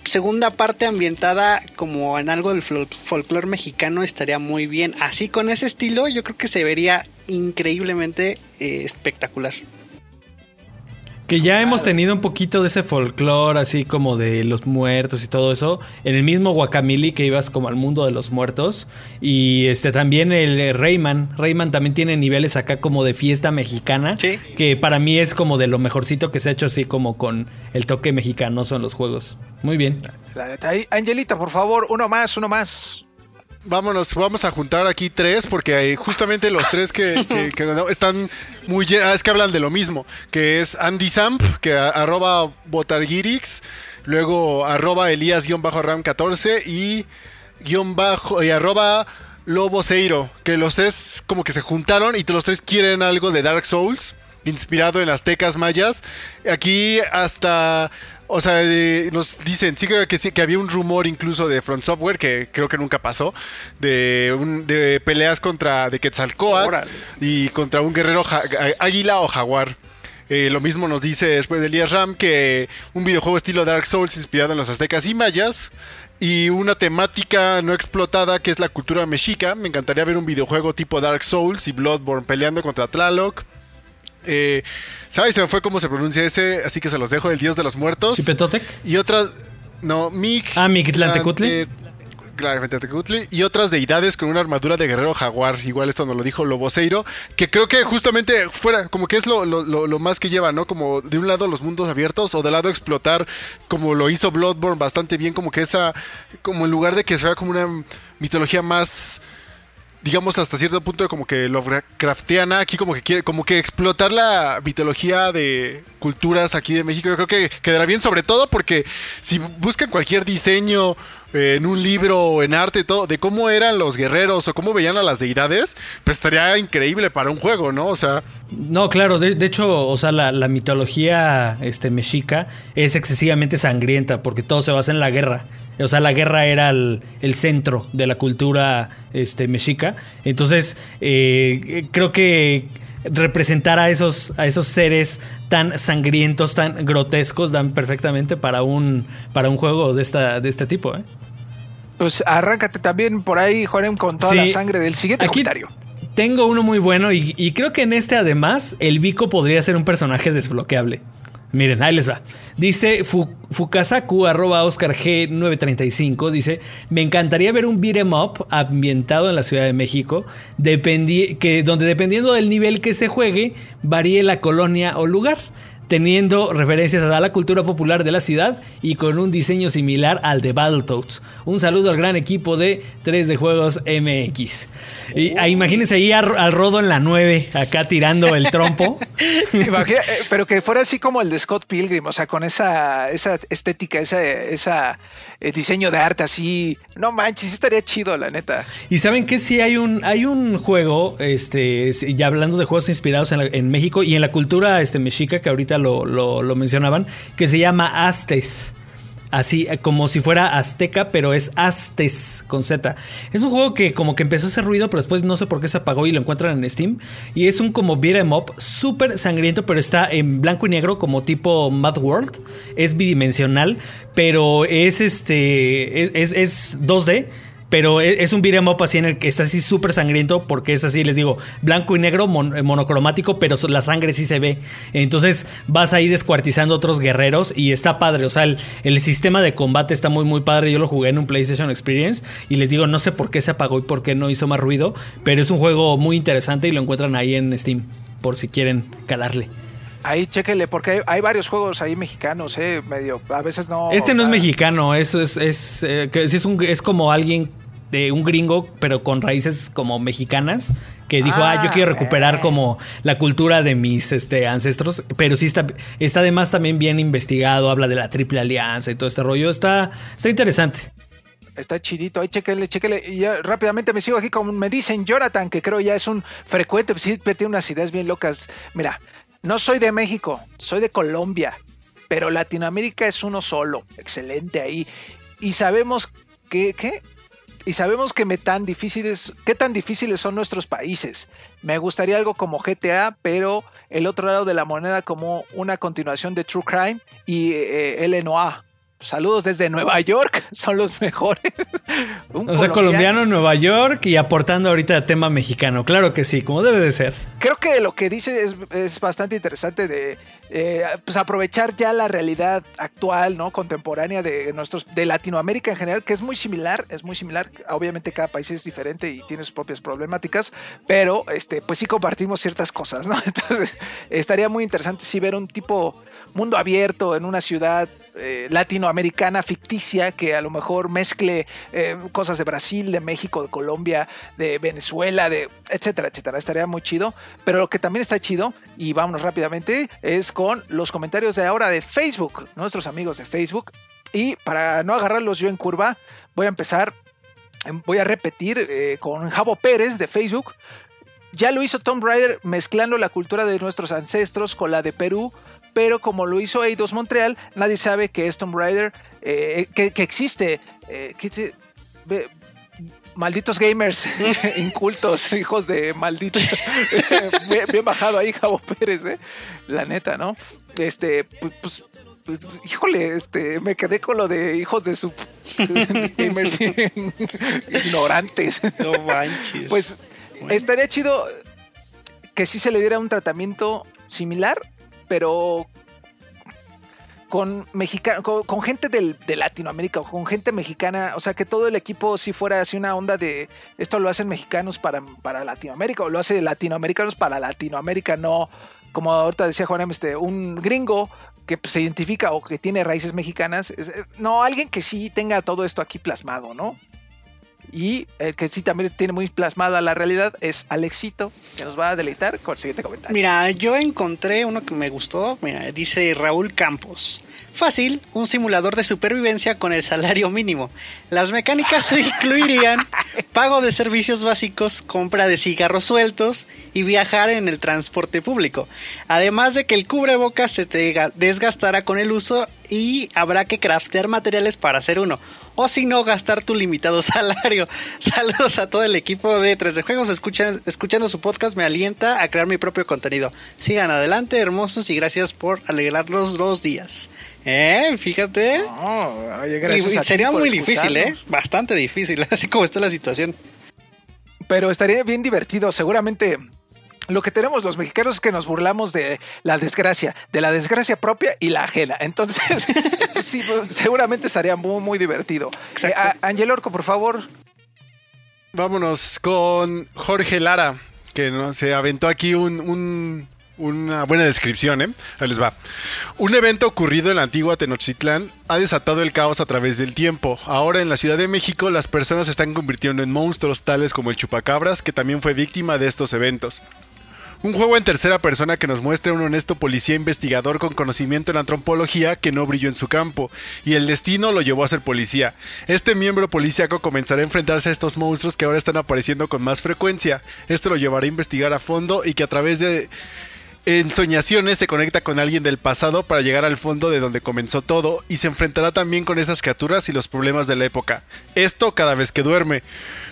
segunda parte ambientada como en algo del fol- folclore mexicano estaría muy bien. Así con ese estilo, yo creo que se vería increíblemente eh, espectacular. Que ya hemos tenido un poquito de ese folclore, así como de los muertos y todo eso. En el mismo Guacamili que ibas como al mundo de los muertos. Y este también el Rayman. Rayman también tiene niveles acá como de fiesta mexicana. Sí. Que para mí es como de lo mejorcito que se ha hecho así como con el toque mexicanoso en los juegos. Muy bien. La neta, Angelita, por favor, uno más, uno más. Vámonos, vamos a juntar aquí tres porque justamente los tres que, están muy llenos, es que hablan de lo mismo, que es Andy Samp, que arroba Botargirix, luego arroba Elías-Ram14 y guion bajo y arroba Loboseiro, que los tres como que se juntaron y los tres quieren algo de Dark Souls, inspirado en aztecas mayas. Aquí hasta... O sea, eh, nos dicen, sí que, que sí, que había un rumor incluso de Front Software, que creo que nunca pasó, de, un- de peleas contra de Quetzalcoatl Órale. y contra un guerrero ja- águila o jaguar. Eh, lo mismo nos dice después de Elías Ram que un videojuego estilo Dark Souls inspirado en los aztecas y mayas y una temática no explotada que es la cultura mexica. Me encantaría ver un videojuego tipo Dark Souls y Bloodborne peleando contra Tlaloc. Eh, ¿Sabes? Se me fue cómo se pronuncia ese, así que se los dejo, el dios de los muertos. ¿Chipetotec? Y otras. No, Mic. Ah, Mictlantecutli. Y otras deidades con una armadura de guerrero jaguar. Igual esto nos lo dijo Loboseiro. Que creo que justamente fuera, como que es lo, lo- lo- lo más que lleva, ¿no? Como de un lado los mundos abiertos o del lado explotar, como lo hizo Bloodborne bastante bien. Como que esa. Como en lugar de que sea como una mitología más digamos hasta cierto punto como que Lovecraftiana aquí como que quiere como que explotar la mitología de culturas aquí de México yo creo que quedará bien sobre todo porque si buscan cualquier diseño en un libro o en arte, todo, de cómo eran los guerreros o cómo veían a las deidades, pues estaría increíble para un juego, ¿no? O sea, No, claro, de, de hecho, o sea, la, la mitología este, mexica es excesivamente sangrienta porque todo se basa en la guerra. O sea, la guerra era el, el centro de la cultura este, mexica. Entonces, eh, creo que representar a esos, a esos seres tan sangrientos, tan grotescos, dan perfectamente para un, para un juego de, esta, de este tipo. ¿eh? Pues arráncate también por ahí, Juanem, con toda Sí. la sangre del siguiente Aquí comentario. tengo uno muy bueno y, y creo que en este además el Vico podría ser un personaje desbloqueable. Miren, ahí les va. Dice Fu- Fukasaku, arroba Oscar G935, dice, me encantaría ver un beat 'em up ambientado en la Ciudad de México, que, donde dependiendo del nivel que se juegue, varíe la colonia o lugar teniendo referencias a la cultura popular de la ciudad y con un diseño similar al de Battletoads. Un saludo al gran equipo de 3 de Juegos MX. Y ah, imagínense ahí a- al Rodo en la 9, acá tirando el trompo. Imagina- eh, pero que fuera así como el de Scott Pilgrim, o sea, con esa, esa estética, esa, esa eh, diseño de arte así. No manches, estaría chido, la neta. Y saben que sí hay un, hay un juego, este, ya hablando de juegos inspirados en, en México y en la cultura este, mexica, que ahorita lo, lo- lo mencionaban, que se llama Aztes. Así eh, como si fuera azteca, pero es Aztes con Z. Es un juego que como que empezó a hacer ruido, pero después no sé por qué se apagó y lo encuentran en Steam. Y es un como beat 'em up súper sangriento, pero está en blanco y negro como tipo Mad World. Es bidimensional, pero es este es, es- es 2D. Pero e- es un beat'em up así en el que está así súper sangriento porque es así, les digo, blanco y negro, eh, monocromático, pero la sangre sí se ve. Entonces vas ahí descuartizando otros guerreros y está padre. O sea, el, el sistema de combate está muy, muy padre. Yo lo jugué en un PlayStation Experience y les digo, no sé por qué se apagó y por qué no hizo más ruido, pero es un juego muy interesante y lo encuentran ahí en Steam, por si quieren calarle. Ahí chéquenle, porque hay, hay varios juegos ahí mexicanos, eh, medio, a veces no. Este no es mexicano, eso es, es, eh, que es, un, es como alguien de un gringo, pero con raíces como mexicanas, que dijo, ah, yo Ah, quiero recuperar eh. como la cultura de mis este, ancestros, pero sí está, está además también bien investigado, habla de la triple alianza y todo este rollo, está, está interesante. Está chidito, ahí chéquenle, chéquenle. Y ya rápidamente me sigo aquí como me dicen Jonathan, que creo ya es un frecuente, pues sí, tiene unas ideas bien locas. Mira, no soy de México, soy de Colombia, pero Latinoamérica es uno solo. Excelente ahí. Y sabemos que, ¿qué? Y sabemos que tan difíciles, qué tan difíciles son nuestros países. Me gustaría algo como GTA, pero el otro lado de la moneda como una continuación de True Crime y eh, LNOA. Saludos desde Nueva York, son los mejores. Un O sea, colombiano en Nueva York y aportando ahorita tema mexicano, claro que sí, como debe de ser. Creo que lo que dice es, es bastante interesante de eh, pues aprovechar ya la realidad actual, ¿no? Contemporánea de nuestros, de Latinoamérica en general, que es muy similar, es muy similar. Obviamente cada país es diferente y tiene sus propias problemáticas, pero este, pues sí compartimos ciertas cosas, ¿no? Entonces, estaría muy interesante si ver un tipo mundo abierto en una ciudad eh, latinoamericana ficticia que a lo mejor mezcle eh, cosas de Brasil, de México, de Colombia, de Venezuela, de etcétera, etcétera. Estaría muy chido. Pero lo que también está chido, y vámonos rápidamente, es con los comentarios de ahora de Facebook, nuestros amigos de Facebook. Y para no agarrarlos yo en curva, voy a empezar, em, voy a repetir eh, con Javo Pérez de Facebook. Ya lo hizo Tomb Raider mezclando la cultura de nuestros ancestros con la de Perú, pero como lo hizo Eidos Montreal, nadie sabe que es Tomb Raider, eh, que, que existe. eh, que se- ve- malditos gamers, incultos, hijos de malditos. bien, bien bajado ahí, Javo Pérez, eh. La neta, ¿no? Este, pues, pues, pues, híjole, este, me quedé con lo de hijos de su gamers ignorantes. No manches. Pues estaría chido que sí se le diera un tratamiento similar, pero con, mexica con, gente del- de Latinoamérica o con gente mexicana, o sea, que todo el equipo sí fuera así una onda de esto lo hacen mexicanos para, para Latinoamérica o lo hace latinoamericanos para Latinoamérica, no como ahorita decía Juan, este, un gringo que pues, se identifica o que tiene raíces mexicanas, eh, no, alguien que sí tenga todo esto aquí plasmado, ¿no? Y el que sí también tiene muy plasmada la realidad es Alexito, que nos va a deleitar con el siguiente comentario. Mira, yo encontré uno que me gustó. Mira, dice Raúl Campos. Fácil, un simulador de supervivencia con el salario mínimo. Las mecánicas incluirían pago de servicios básicos, compra de cigarros sueltos y viajar en el transporte público. Además de que el cubrebocas se te ga- desgastará con el uso y habrá que craftear materiales para hacer uno. O si no, gastar tu limitado salario. Saludos a todo el equipo de 3D Juegos. Escuchan- escuchando su podcast me alienta a crear mi propio contenido. Sigan adelante, hermosos, y gracias por alegrarnos los días. ¿Eh? Fíjate. No, oye, gracias y a sería muy difícil, ¿eh? Bastante difícil, así como está la situación. Pero estaría bien divertido. Seguramente lo que tenemos los mexicanos es que nos burlamos de la desgracia, de la desgracia propia y la ajena. Entonces, sí, pues, seguramente estaría muy, muy divertido. Eh, a- Ángel Orco, por favor. Vámonos con Jorge Lara, que no, se aventó aquí un- un- una buena descripción, ¿eh? Ahí les va. Un evento ocurrido en la antigua Tenochtitlán ha desatado el caos a través del tiempo. Ahora en la Ciudad de México las personas se están convirtiendo en monstruos tales como el chupacabras, que también fue víctima de estos eventos. Un juego en tercera persona que nos muestra a un honesto policía investigador con conocimiento en antropología que no brilló en su campo, y el destino lo llevó a ser policía. Este miembro policíaco comenzará a enfrentarse a estos monstruos que ahora están apareciendo con más frecuencia. Esto lo llevará a investigar a fondo y que a través de ensoñaciones se conecta con alguien del pasado para llegar al fondo de donde comenzó todo y se enfrentará también con esas criaturas y los problemas de la época. Esto cada vez que duerme.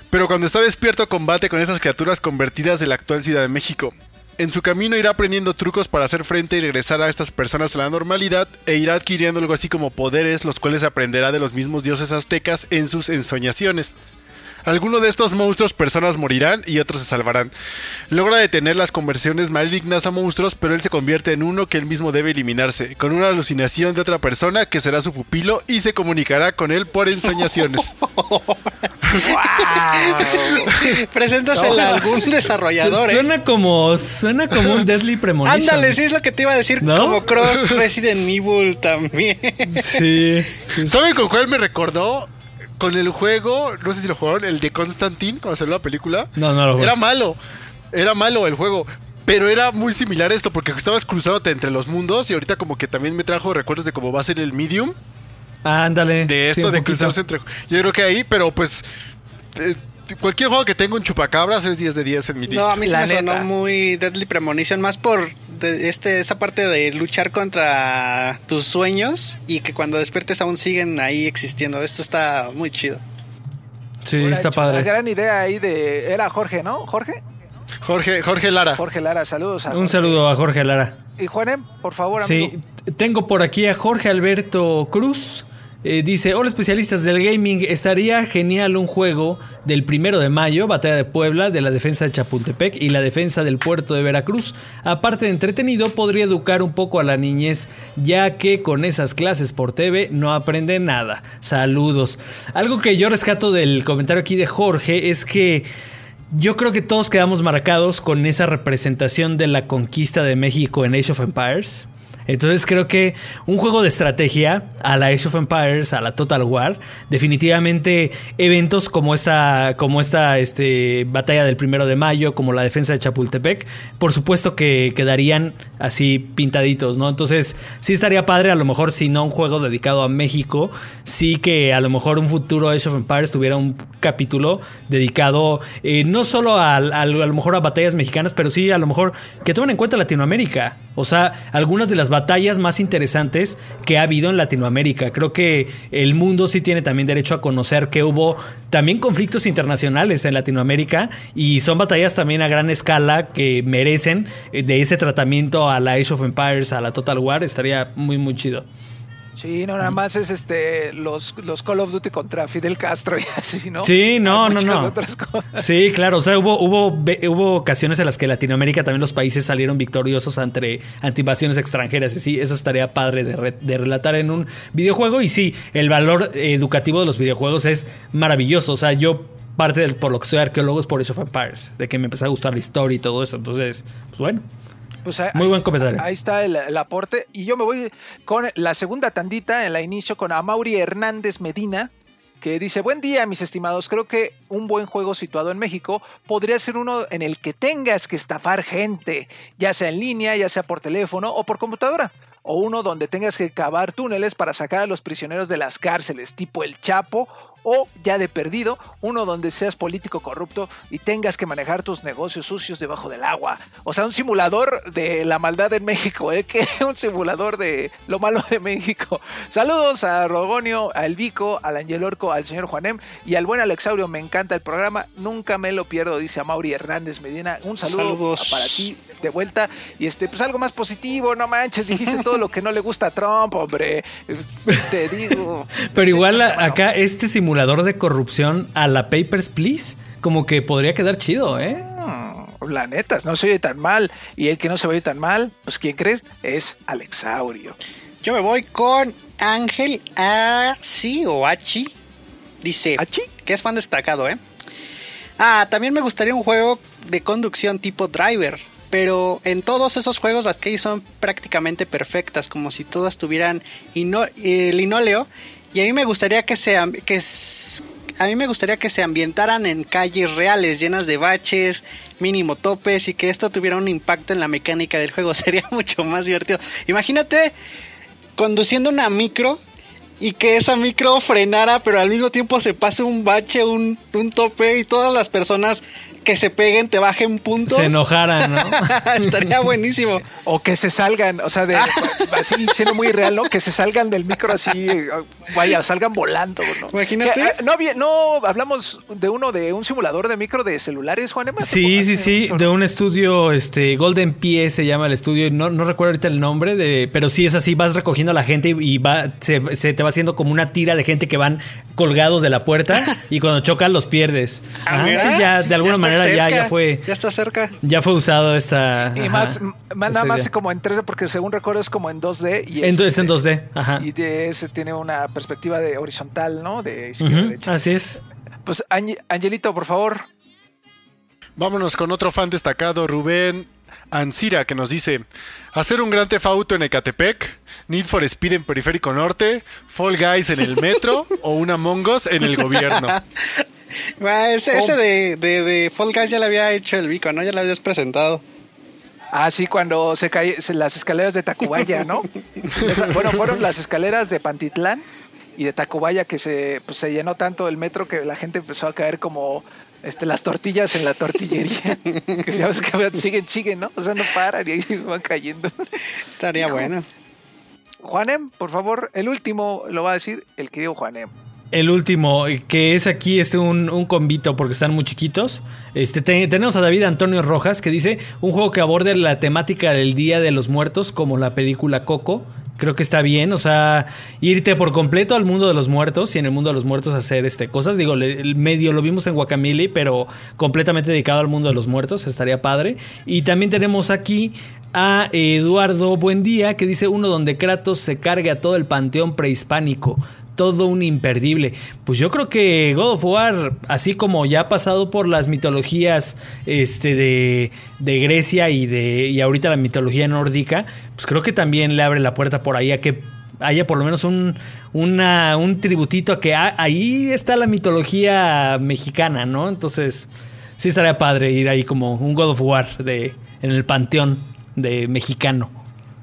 Pero cuando está despierto combate con esas criaturas convertidas de la actual Ciudad de México. En su camino irá aprendiendo trucos para hacer frente y regresar a estas personas a la normalidad e irá adquiriendo algo así como poderes los cuales aprenderá de los mismos dioses aztecas en sus ensoñaciones. Algunos de estos monstruos personas morirán y otros se salvarán. Logra detener las conversiones malignas a monstruos, pero él se convierte en uno que él mismo debe eliminarse, con una alucinación de otra persona que será su pupilo y se comunicará con él por ensoñaciones. Preséntasela a algún desarrollador, ¿eh? Suena como, suena como un Deadly Premonition. Ándale, sí es lo que te iba a decir. ¿No? Como Cross Resident Evil también. Sí, sí. ¿Saben con cuál me recordó? Con el juego, no sé si lo jugaron, el de Constantine, cuando salió la película. No, no lo jugué. Era malo. Era malo el juego. Pero era muy similar a esto, porque estabas cruzándote entre los mundos y ahorita como que también me trajo recuerdos de cómo va a ser el medium. Ándale. De esto de poquito. cruzarse entre... Yo creo que ahí, pero pues... eh, cualquier juego que tenga un chupacabras es 10 de 10 en mi lista. No, a mí se La me sonó muy Deadly Premonition, más por de- este, esa parte de luchar contra tus sueños y que cuando despiertes aún siguen ahí existiendo. Esto está muy chido. Sí, Una está padre. gran idea ahí de. Era Jorge, ¿no? Jorge. Jorge, Jorge Lara. Jorge Lara, saludos a Un saludo a Jorge Lara. Y Juanem, por favor, amigo. Sí, tengo por aquí a Jorge Alberto Cruz. Eh, dice, hola especialistas del gaming, estaría genial un juego del primero de mayo, Batalla de Puebla, de la defensa de Chapultepec y la defensa del puerto de Veracruz. Aparte de entretenido, podría educar un poco a la niñez, ya que con esas clases por TV no aprende nada. Saludos. Algo que yo rescato del comentario aquí de Jorge es que... Yo creo que todos quedamos marcados con esa representación de la conquista de México en Age of Empires. Entonces creo que un juego de estrategia a la Age of Empires, a la Total War, definitivamente eventos como esta, como esta este, batalla del primero de mayo, como la defensa de Chapultepec, por supuesto que quedarían así pintaditos, ¿no? Entonces sí estaría padre, a lo mejor si no un juego dedicado a México, sí que a lo mejor un futuro Age of Empires tuviera un capítulo dedicado eh, no solo a, a- a lo mejor a batallas mexicanas, pero sí a lo mejor que tomen en cuenta Latinoamérica. O sea, algunas de las batallas más interesantes que ha habido en Latinoamérica. Creo que el mundo sí tiene también derecho a conocer que hubo también conflictos internacionales en Latinoamérica y son batallas también a gran escala que merecen eh, de ese tratamiento a la Age of Empires, a la Total War. Estaría muy, muy chido. Sí, no, nada más es este los, los Call of Duty contra Fidel Castro y así, ¿no? Sí, no, Hay no, no. otras cosas. Sí, claro. O sea, hubo, hubo, hubo ocasiones en las que Latinoamérica también los países salieron victoriosos ante, ante invasiones extranjeras. Y sí, eso estaría padre de, re- de relatar en un videojuego. Y sí, el valor educativo de los videojuegos es maravilloso. O sea, yo parte del, por lo que soy arqueólogo es por Age of Empires, de que me empezó a gustar la historia y todo eso. Entonces, pues bueno. Pues ahí- Muy buen comentario. Ahí está el, el aporte. Y yo me voy con la segunda tandita en la inicio con Amaury Hernández Medina. que dice, buen día mis estimados, creo que un buen juego situado en México podría ser uno en el que tengas que estafar gente, ya sea en línea, ya sea por teléfono o por computadora o uno donde tengas que cavar túneles para sacar a los prisioneros de las cárceles, tipo el Chapo, o ya de perdido, uno donde seas político corrupto y tengas que manejar tus negocios sucios debajo del agua. O sea, un simulador de la maldad en México, ¿eh? que un simulador de lo malo de México. Saludos a Rogonio, al Vico, al Angel Orco, al señor Juanem y al buen Alexaurio. Me encanta el programa, nunca me lo pierdo, dice a Mauri Hernández Medina. Un saludo Saludos. para ti de vuelta y este pues algo más positivo, no manches, dijiste todo lo que no le gusta a Trump, hombre. Te digo. Pero igual Bueno, acá este simulador de corrupción a la Papers, Please, como que podría quedar chido, ¿eh? mm, La neta, no se oye tan mal. Y el que no se oye tan mal, pues ¿quién crees? Es Alexaurio. Yo me voy con Ángel Achi o Achi. Dice ¿Achi? que es fan destacado, ¿eh? Ah, también me gustaría un juego de conducción tipo driver. Pero en todos esos juegos las calles son prácticamente perfectas, como si todas tuvieran eh, linóleo. Y a mí me gustaría que se, que a mí me gustaría que se ambientaran en calles reales, llenas de baches, mínimo topes, y que esto tuviera un impacto en la mecánica del juego. Sería mucho más divertido. Imagínate conduciendo una micro y que esa micro frenara, pero al mismo tiempo se pase un bache, un, un tope y todas las personas que se peguen te bajen puntos. Se enojaran, ¿no? Estaría buenísimo. O que se salgan, o sea, de, así siendo muy real, ¿no? Que se salgan del micro así, eh, vaya, salgan volando, ¿no? Imagínate. Que, eh, no, había- no hablamos de uno de un simulador de micro de celulares, Juan Emma. Sí, sí, sí, de un estudio, este, Golden Pie se llama el estudio, no, no recuerdo ahorita el nombre, de, pero sí es así, vas recogiendo a la gente y, va, se, se te va haciendo como una tira de gente que van colgados de la puerta y cuando chocan los pierdes. Ah, Ah, sí, ya, de alguna manera ya, cerca, ya fue, Ya está cerca. ya fue usado esta. Y ajá, más, más nada más idea. como en 3D, porque según recuerdo es como en 2D. Y En, es, es en este, 2D, ajá. Y de ese tiene una perspectiva de horizontal, ¿no? De izquierda a Ujú, derecha. así es. Pues, Angelito, por favor. Vámonos con otro fan destacado, Rubén Ancira, que nos dice: Hacer un gran Auto en Ecatepec, Need for Speed en Periférico Norte, Fall Guys en el metro o una Mongos en el gobierno. Ah, ese ese de, de, de Fall Guys ya lo había hecho el Vico, ¿no? Ya lo habías presentado. Ah, sí, cuando se caen las escaleras de Tacubaya, ¿no? Esa- bueno, fueron las escaleras de Pantitlán y de Tacubaya que se, pues, se llenó tanto el metro que la gente empezó a caer como este, las tortillas en la tortillería. que ya ves que siguen, siguen, ¿no? O sea, no paran y ahí van cayendo. Estaría bueno. Juanem, por favor, el último lo va a decir el querido Juanem. El último, que es aquí este un, un convito porque están muy chiquitos. Este, te- tenemos a David Antonio Rojas que dice un juego que aborde la temática del Día de los Muertos como la película Coco. Creo que está bien, o sea, irte por completo al mundo de los muertos y en el mundo de los muertos hacer este cosas. Digo, le- el medio lo vimos en Guacamole, pero completamente dedicado al mundo de los muertos, estaría padre. Y también tenemos aquí a Eduardo Buendía que dice uno donde Kratos se cargue a todo el panteón prehispánico. Todo un imperdible. Pues yo creo que God of War, así como ya ha pasado por las mitologías este, de, de Grecia y, de, y ahorita la mitología nórdica, pues creo que también le abre la puerta por ahí a que haya por lo menos un, un tributito a que ah, ahí está la mitología mexicana, ¿no? Entonces, sí estaría padre ir ahí como un God of War de, en el panteón de mexicano.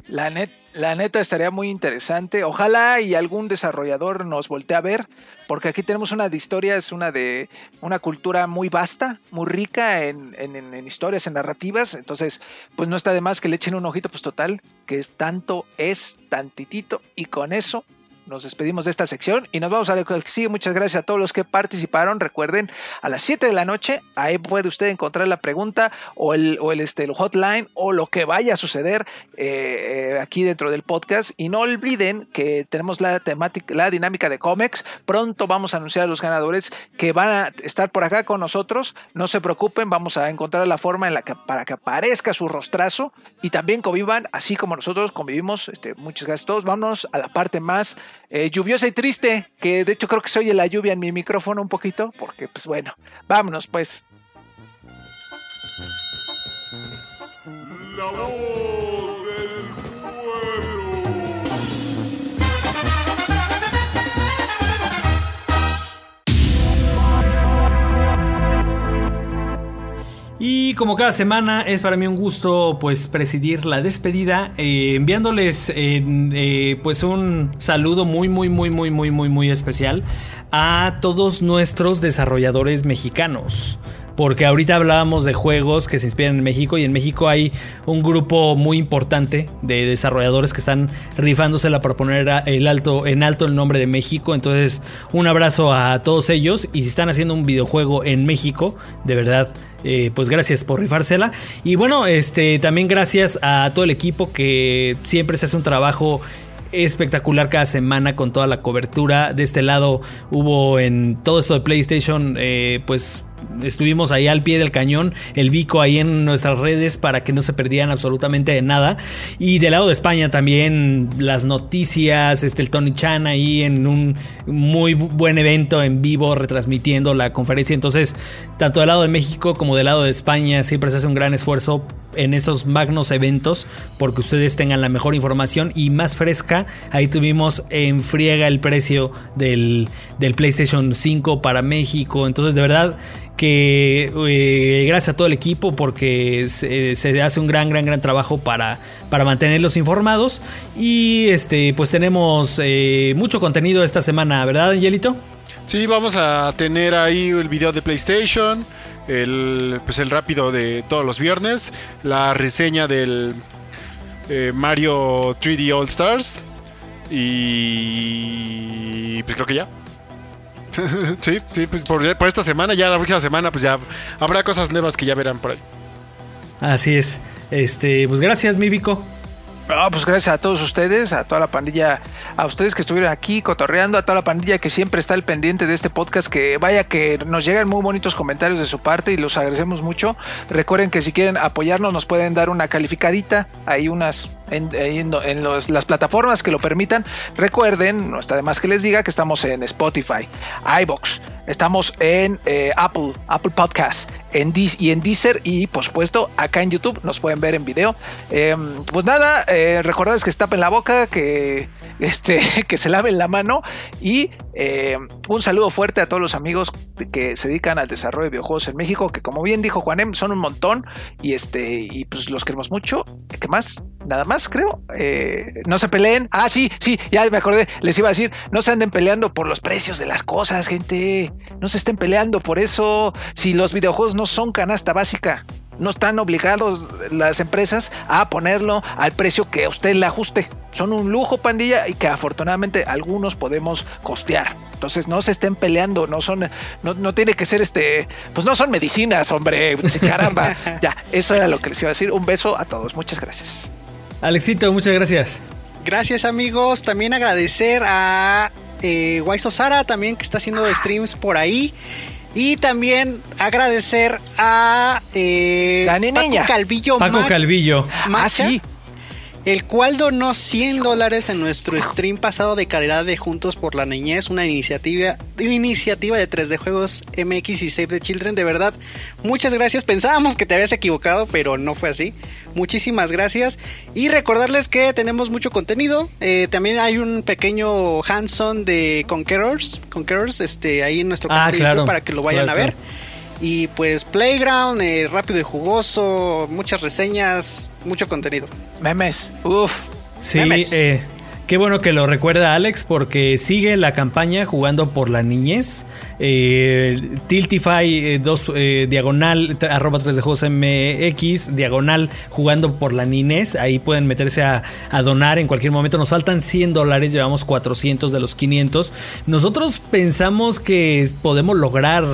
La, net, la neta estaría muy interesante. Ojalá y algún desarrollador nos voltee a ver, porque aquí tenemos una de historia, es una de una cultura muy vasta, muy rica en- en- en historias, en narrativas. Entonces, pues no está de más que le echen un ojito, pues total, que es tanto, es tantitito, y con eso nos despedimos de esta sección y nos vamos a lo que sigue. Muchas gracias a todos los que participaron. Recuerden, a las 7 de la noche, ahí puede usted encontrar la pregunta o el, o el, este, el hotline o lo que vaya a suceder eh, eh, aquí dentro del podcast. Y no olviden que tenemos la temática, la dinámica de cómics. Pronto vamos a anunciar a los ganadores que van a estar por acá con nosotros. No se preocupen, vamos a encontrar la forma en la que para que aparezca su rostrazo y también convivan, así como nosotros convivimos. Este, muchas gracias a todos. Vámonos a la parte más eh, lluviosa y triste, que de hecho creo que se oye la lluvia en mi micrófono un poquito, porque pues bueno, vámonos pues. La voz Y como cada semana es para mí un gusto pues presidir la despedida eh, enviándoles eh, pues un saludo muy muy muy muy muy muy muy especial a todos nuestros desarrolladores mexicanos. Porque ahorita hablábamos de juegos que se inspiran en México y en México hay un grupo muy importante de desarrolladores que están rifándosela para poner el alto, en alto el nombre de México. Entonces, un abrazo a todos ellos. Y si están haciendo un videojuego en México, de verdad, eh, pues gracias por rifársela. Y bueno, este, también gracias a todo el equipo que siempre se hace un trabajo espectacular cada semana con toda la cobertura. De este lado hubo en todo esto de PlayStation, eh, pues estuvimos ahí al pie del cañón, el Vico ahí en nuestras redes para que no se perdieran absolutamente de nada. Y del lado de España también las noticias, este, el Tony Chan ahí en un muy buen evento en vivo retransmitiendo la conferencia. Entonces, tanto del lado de México como del lado de España siempre se hace un gran esfuerzo en estos magnos eventos porque ustedes tengan la mejor información y más fresca. Ahí tuvimos en friega el precio del, del PlayStation 5 para México. Entonces, de verdad, que eh, gracias a todo el equipo porque se, hace un gran, gran, gran trabajo para, para mantenerlos informados. Y este, pues tenemos eh, mucho contenido esta semana, ¿verdad, Angelito? Sí, vamos a tener ahí el video de PlayStation, el, pues el rápido de todos los viernes, la reseña del eh, Mario 3D All Stars y pues creo que ya. sí, sí, pues por, esta semana, ya la próxima semana, pues ya habrá cosas nuevas que ya verán por ahí. Así es. Este, pues gracias, mi Vico. Ah, pues gracias a todos ustedes, a toda la pandilla, a ustedes que estuvieron aquí cotorreando, a toda la pandilla que siempre está al pendiente de este podcast, que vaya que nos llegan muy bonitos comentarios de su parte y los agradecemos mucho. Recuerden que si quieren apoyarnos nos pueden dar una calificadita, hay unas en, las plataformas que lo permitan. Recuerden, no está de más que les diga que estamos en Spotify, iBox, estamos en eh, Apple, Apple Podcast, en y en Deezer y por supuesto acá en YouTube nos pueden ver en video. Em, pues nada, eh, recordarles que se tapen la boca, que, este, que se laven la mano y eh, un saludo fuerte a todos los amigos que se dedican al desarrollo de videojuegos en México, que como bien dijo Juanem, son un montón y este y pues los queremos mucho. ¿Qué más? Nada más, creo. Eh, no se peleen. Ah, sí, sí, ya me acordé. Les iba a decir, no se anden peleando por los precios de las cosas, gente. No se estén peleando por eso. Si los videojuegos no son canasta básica, no están obligados las empresas a ponerlo al precio que a usted le ajuste. Son un lujo, pandilla, y que afortunadamente algunos podemos costear. Entonces no se estén peleando, no son, no, tiene que ser este, pues no son medicinas, hombre, caramba. ya, eso era lo que les iba a decir. Un beso a todos, muchas gracias. Alexito, muchas gracias. Gracias amigos, también agradecer a eh, Waiso Sara también que está haciendo streams por ahí. Y también agradecer a eh, Paco Calvillo. Paco Calvillo. ah, sí el cual donó 100 dólares en nuestro stream pasado de calidad de Juntos por la Niñez, una iniciativa, iniciativa de 3D Juegos MX y Save the Children. De verdad, muchas gracias. Pensábamos que te habías equivocado, pero no fue así. Muchísimas gracias. Y recordarles que tenemos mucho contenido. Eh, también hay un pequeño hands-on de Conquerors, Conquerors este, ahí en nuestro ah, canal de YouTube para que lo vayan a ver. Y pues Playground, eh, rápido y jugoso, muchas reseñas, mucho contenido. Memes, uff. Sí, Eh, qué bueno que lo recuerda Alex porque sigue la campaña jugando por la niñez. Eh, Tiltify 2 eh, eh, diagonal arroba 3 de José MX diagonal jugando por la niñez. Ahí pueden meterse a, donar en cualquier momento. Nos faltan 100 dólares, llevamos 400 de los 500. Nosotros pensamos que podemos lograr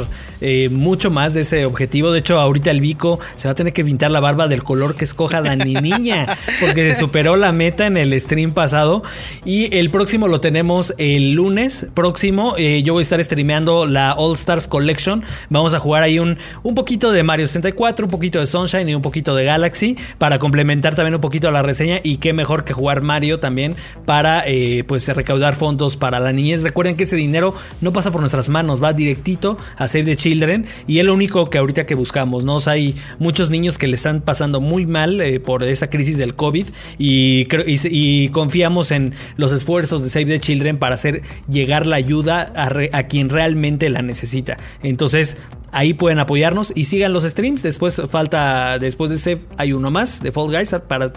mucho más de ese objetivo. De hecho, ahorita el Vico se va a tener que pintar la barba del color que escoja Dani Niña, porque se superó la meta en el stream pasado. Y el próximo lo tenemos el lunes próximo. Eh, yo voy a estar streameando la All Stars Collection. Vamos a jugar ahí un, un poquito de Mario 64, un poquito de Sunshine y un poquito de Galaxy para complementar también un poquito la reseña. Y qué mejor que jugar Mario también para eh, pues recaudar fondos para la niñez. Recuerden que ese dinero no pasa por nuestras manos, va directito a Save the y es lo único que ahorita que buscamos, ¿no? hay muchos niños que le están pasando muy mal eh, por esa crisis del COVID y, y, confiamos en los esfuerzos de Save the Children para hacer llegar la ayuda a, a quien realmente la necesita. Entonces, Ahí pueden apoyarnos y sigan los streams. Después falta, después de ese hay uno más de Fall Guys para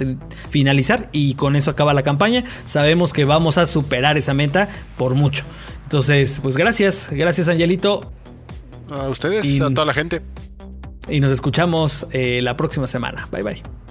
finalizar y con eso acaba la campaña. Sabemos que vamos a superar esa meta por mucho. Entonces, pues gracias, gracias Angelito A ustedes, Y- a toda la gente. y nos escuchamos eh, la próxima semana. Bye bye.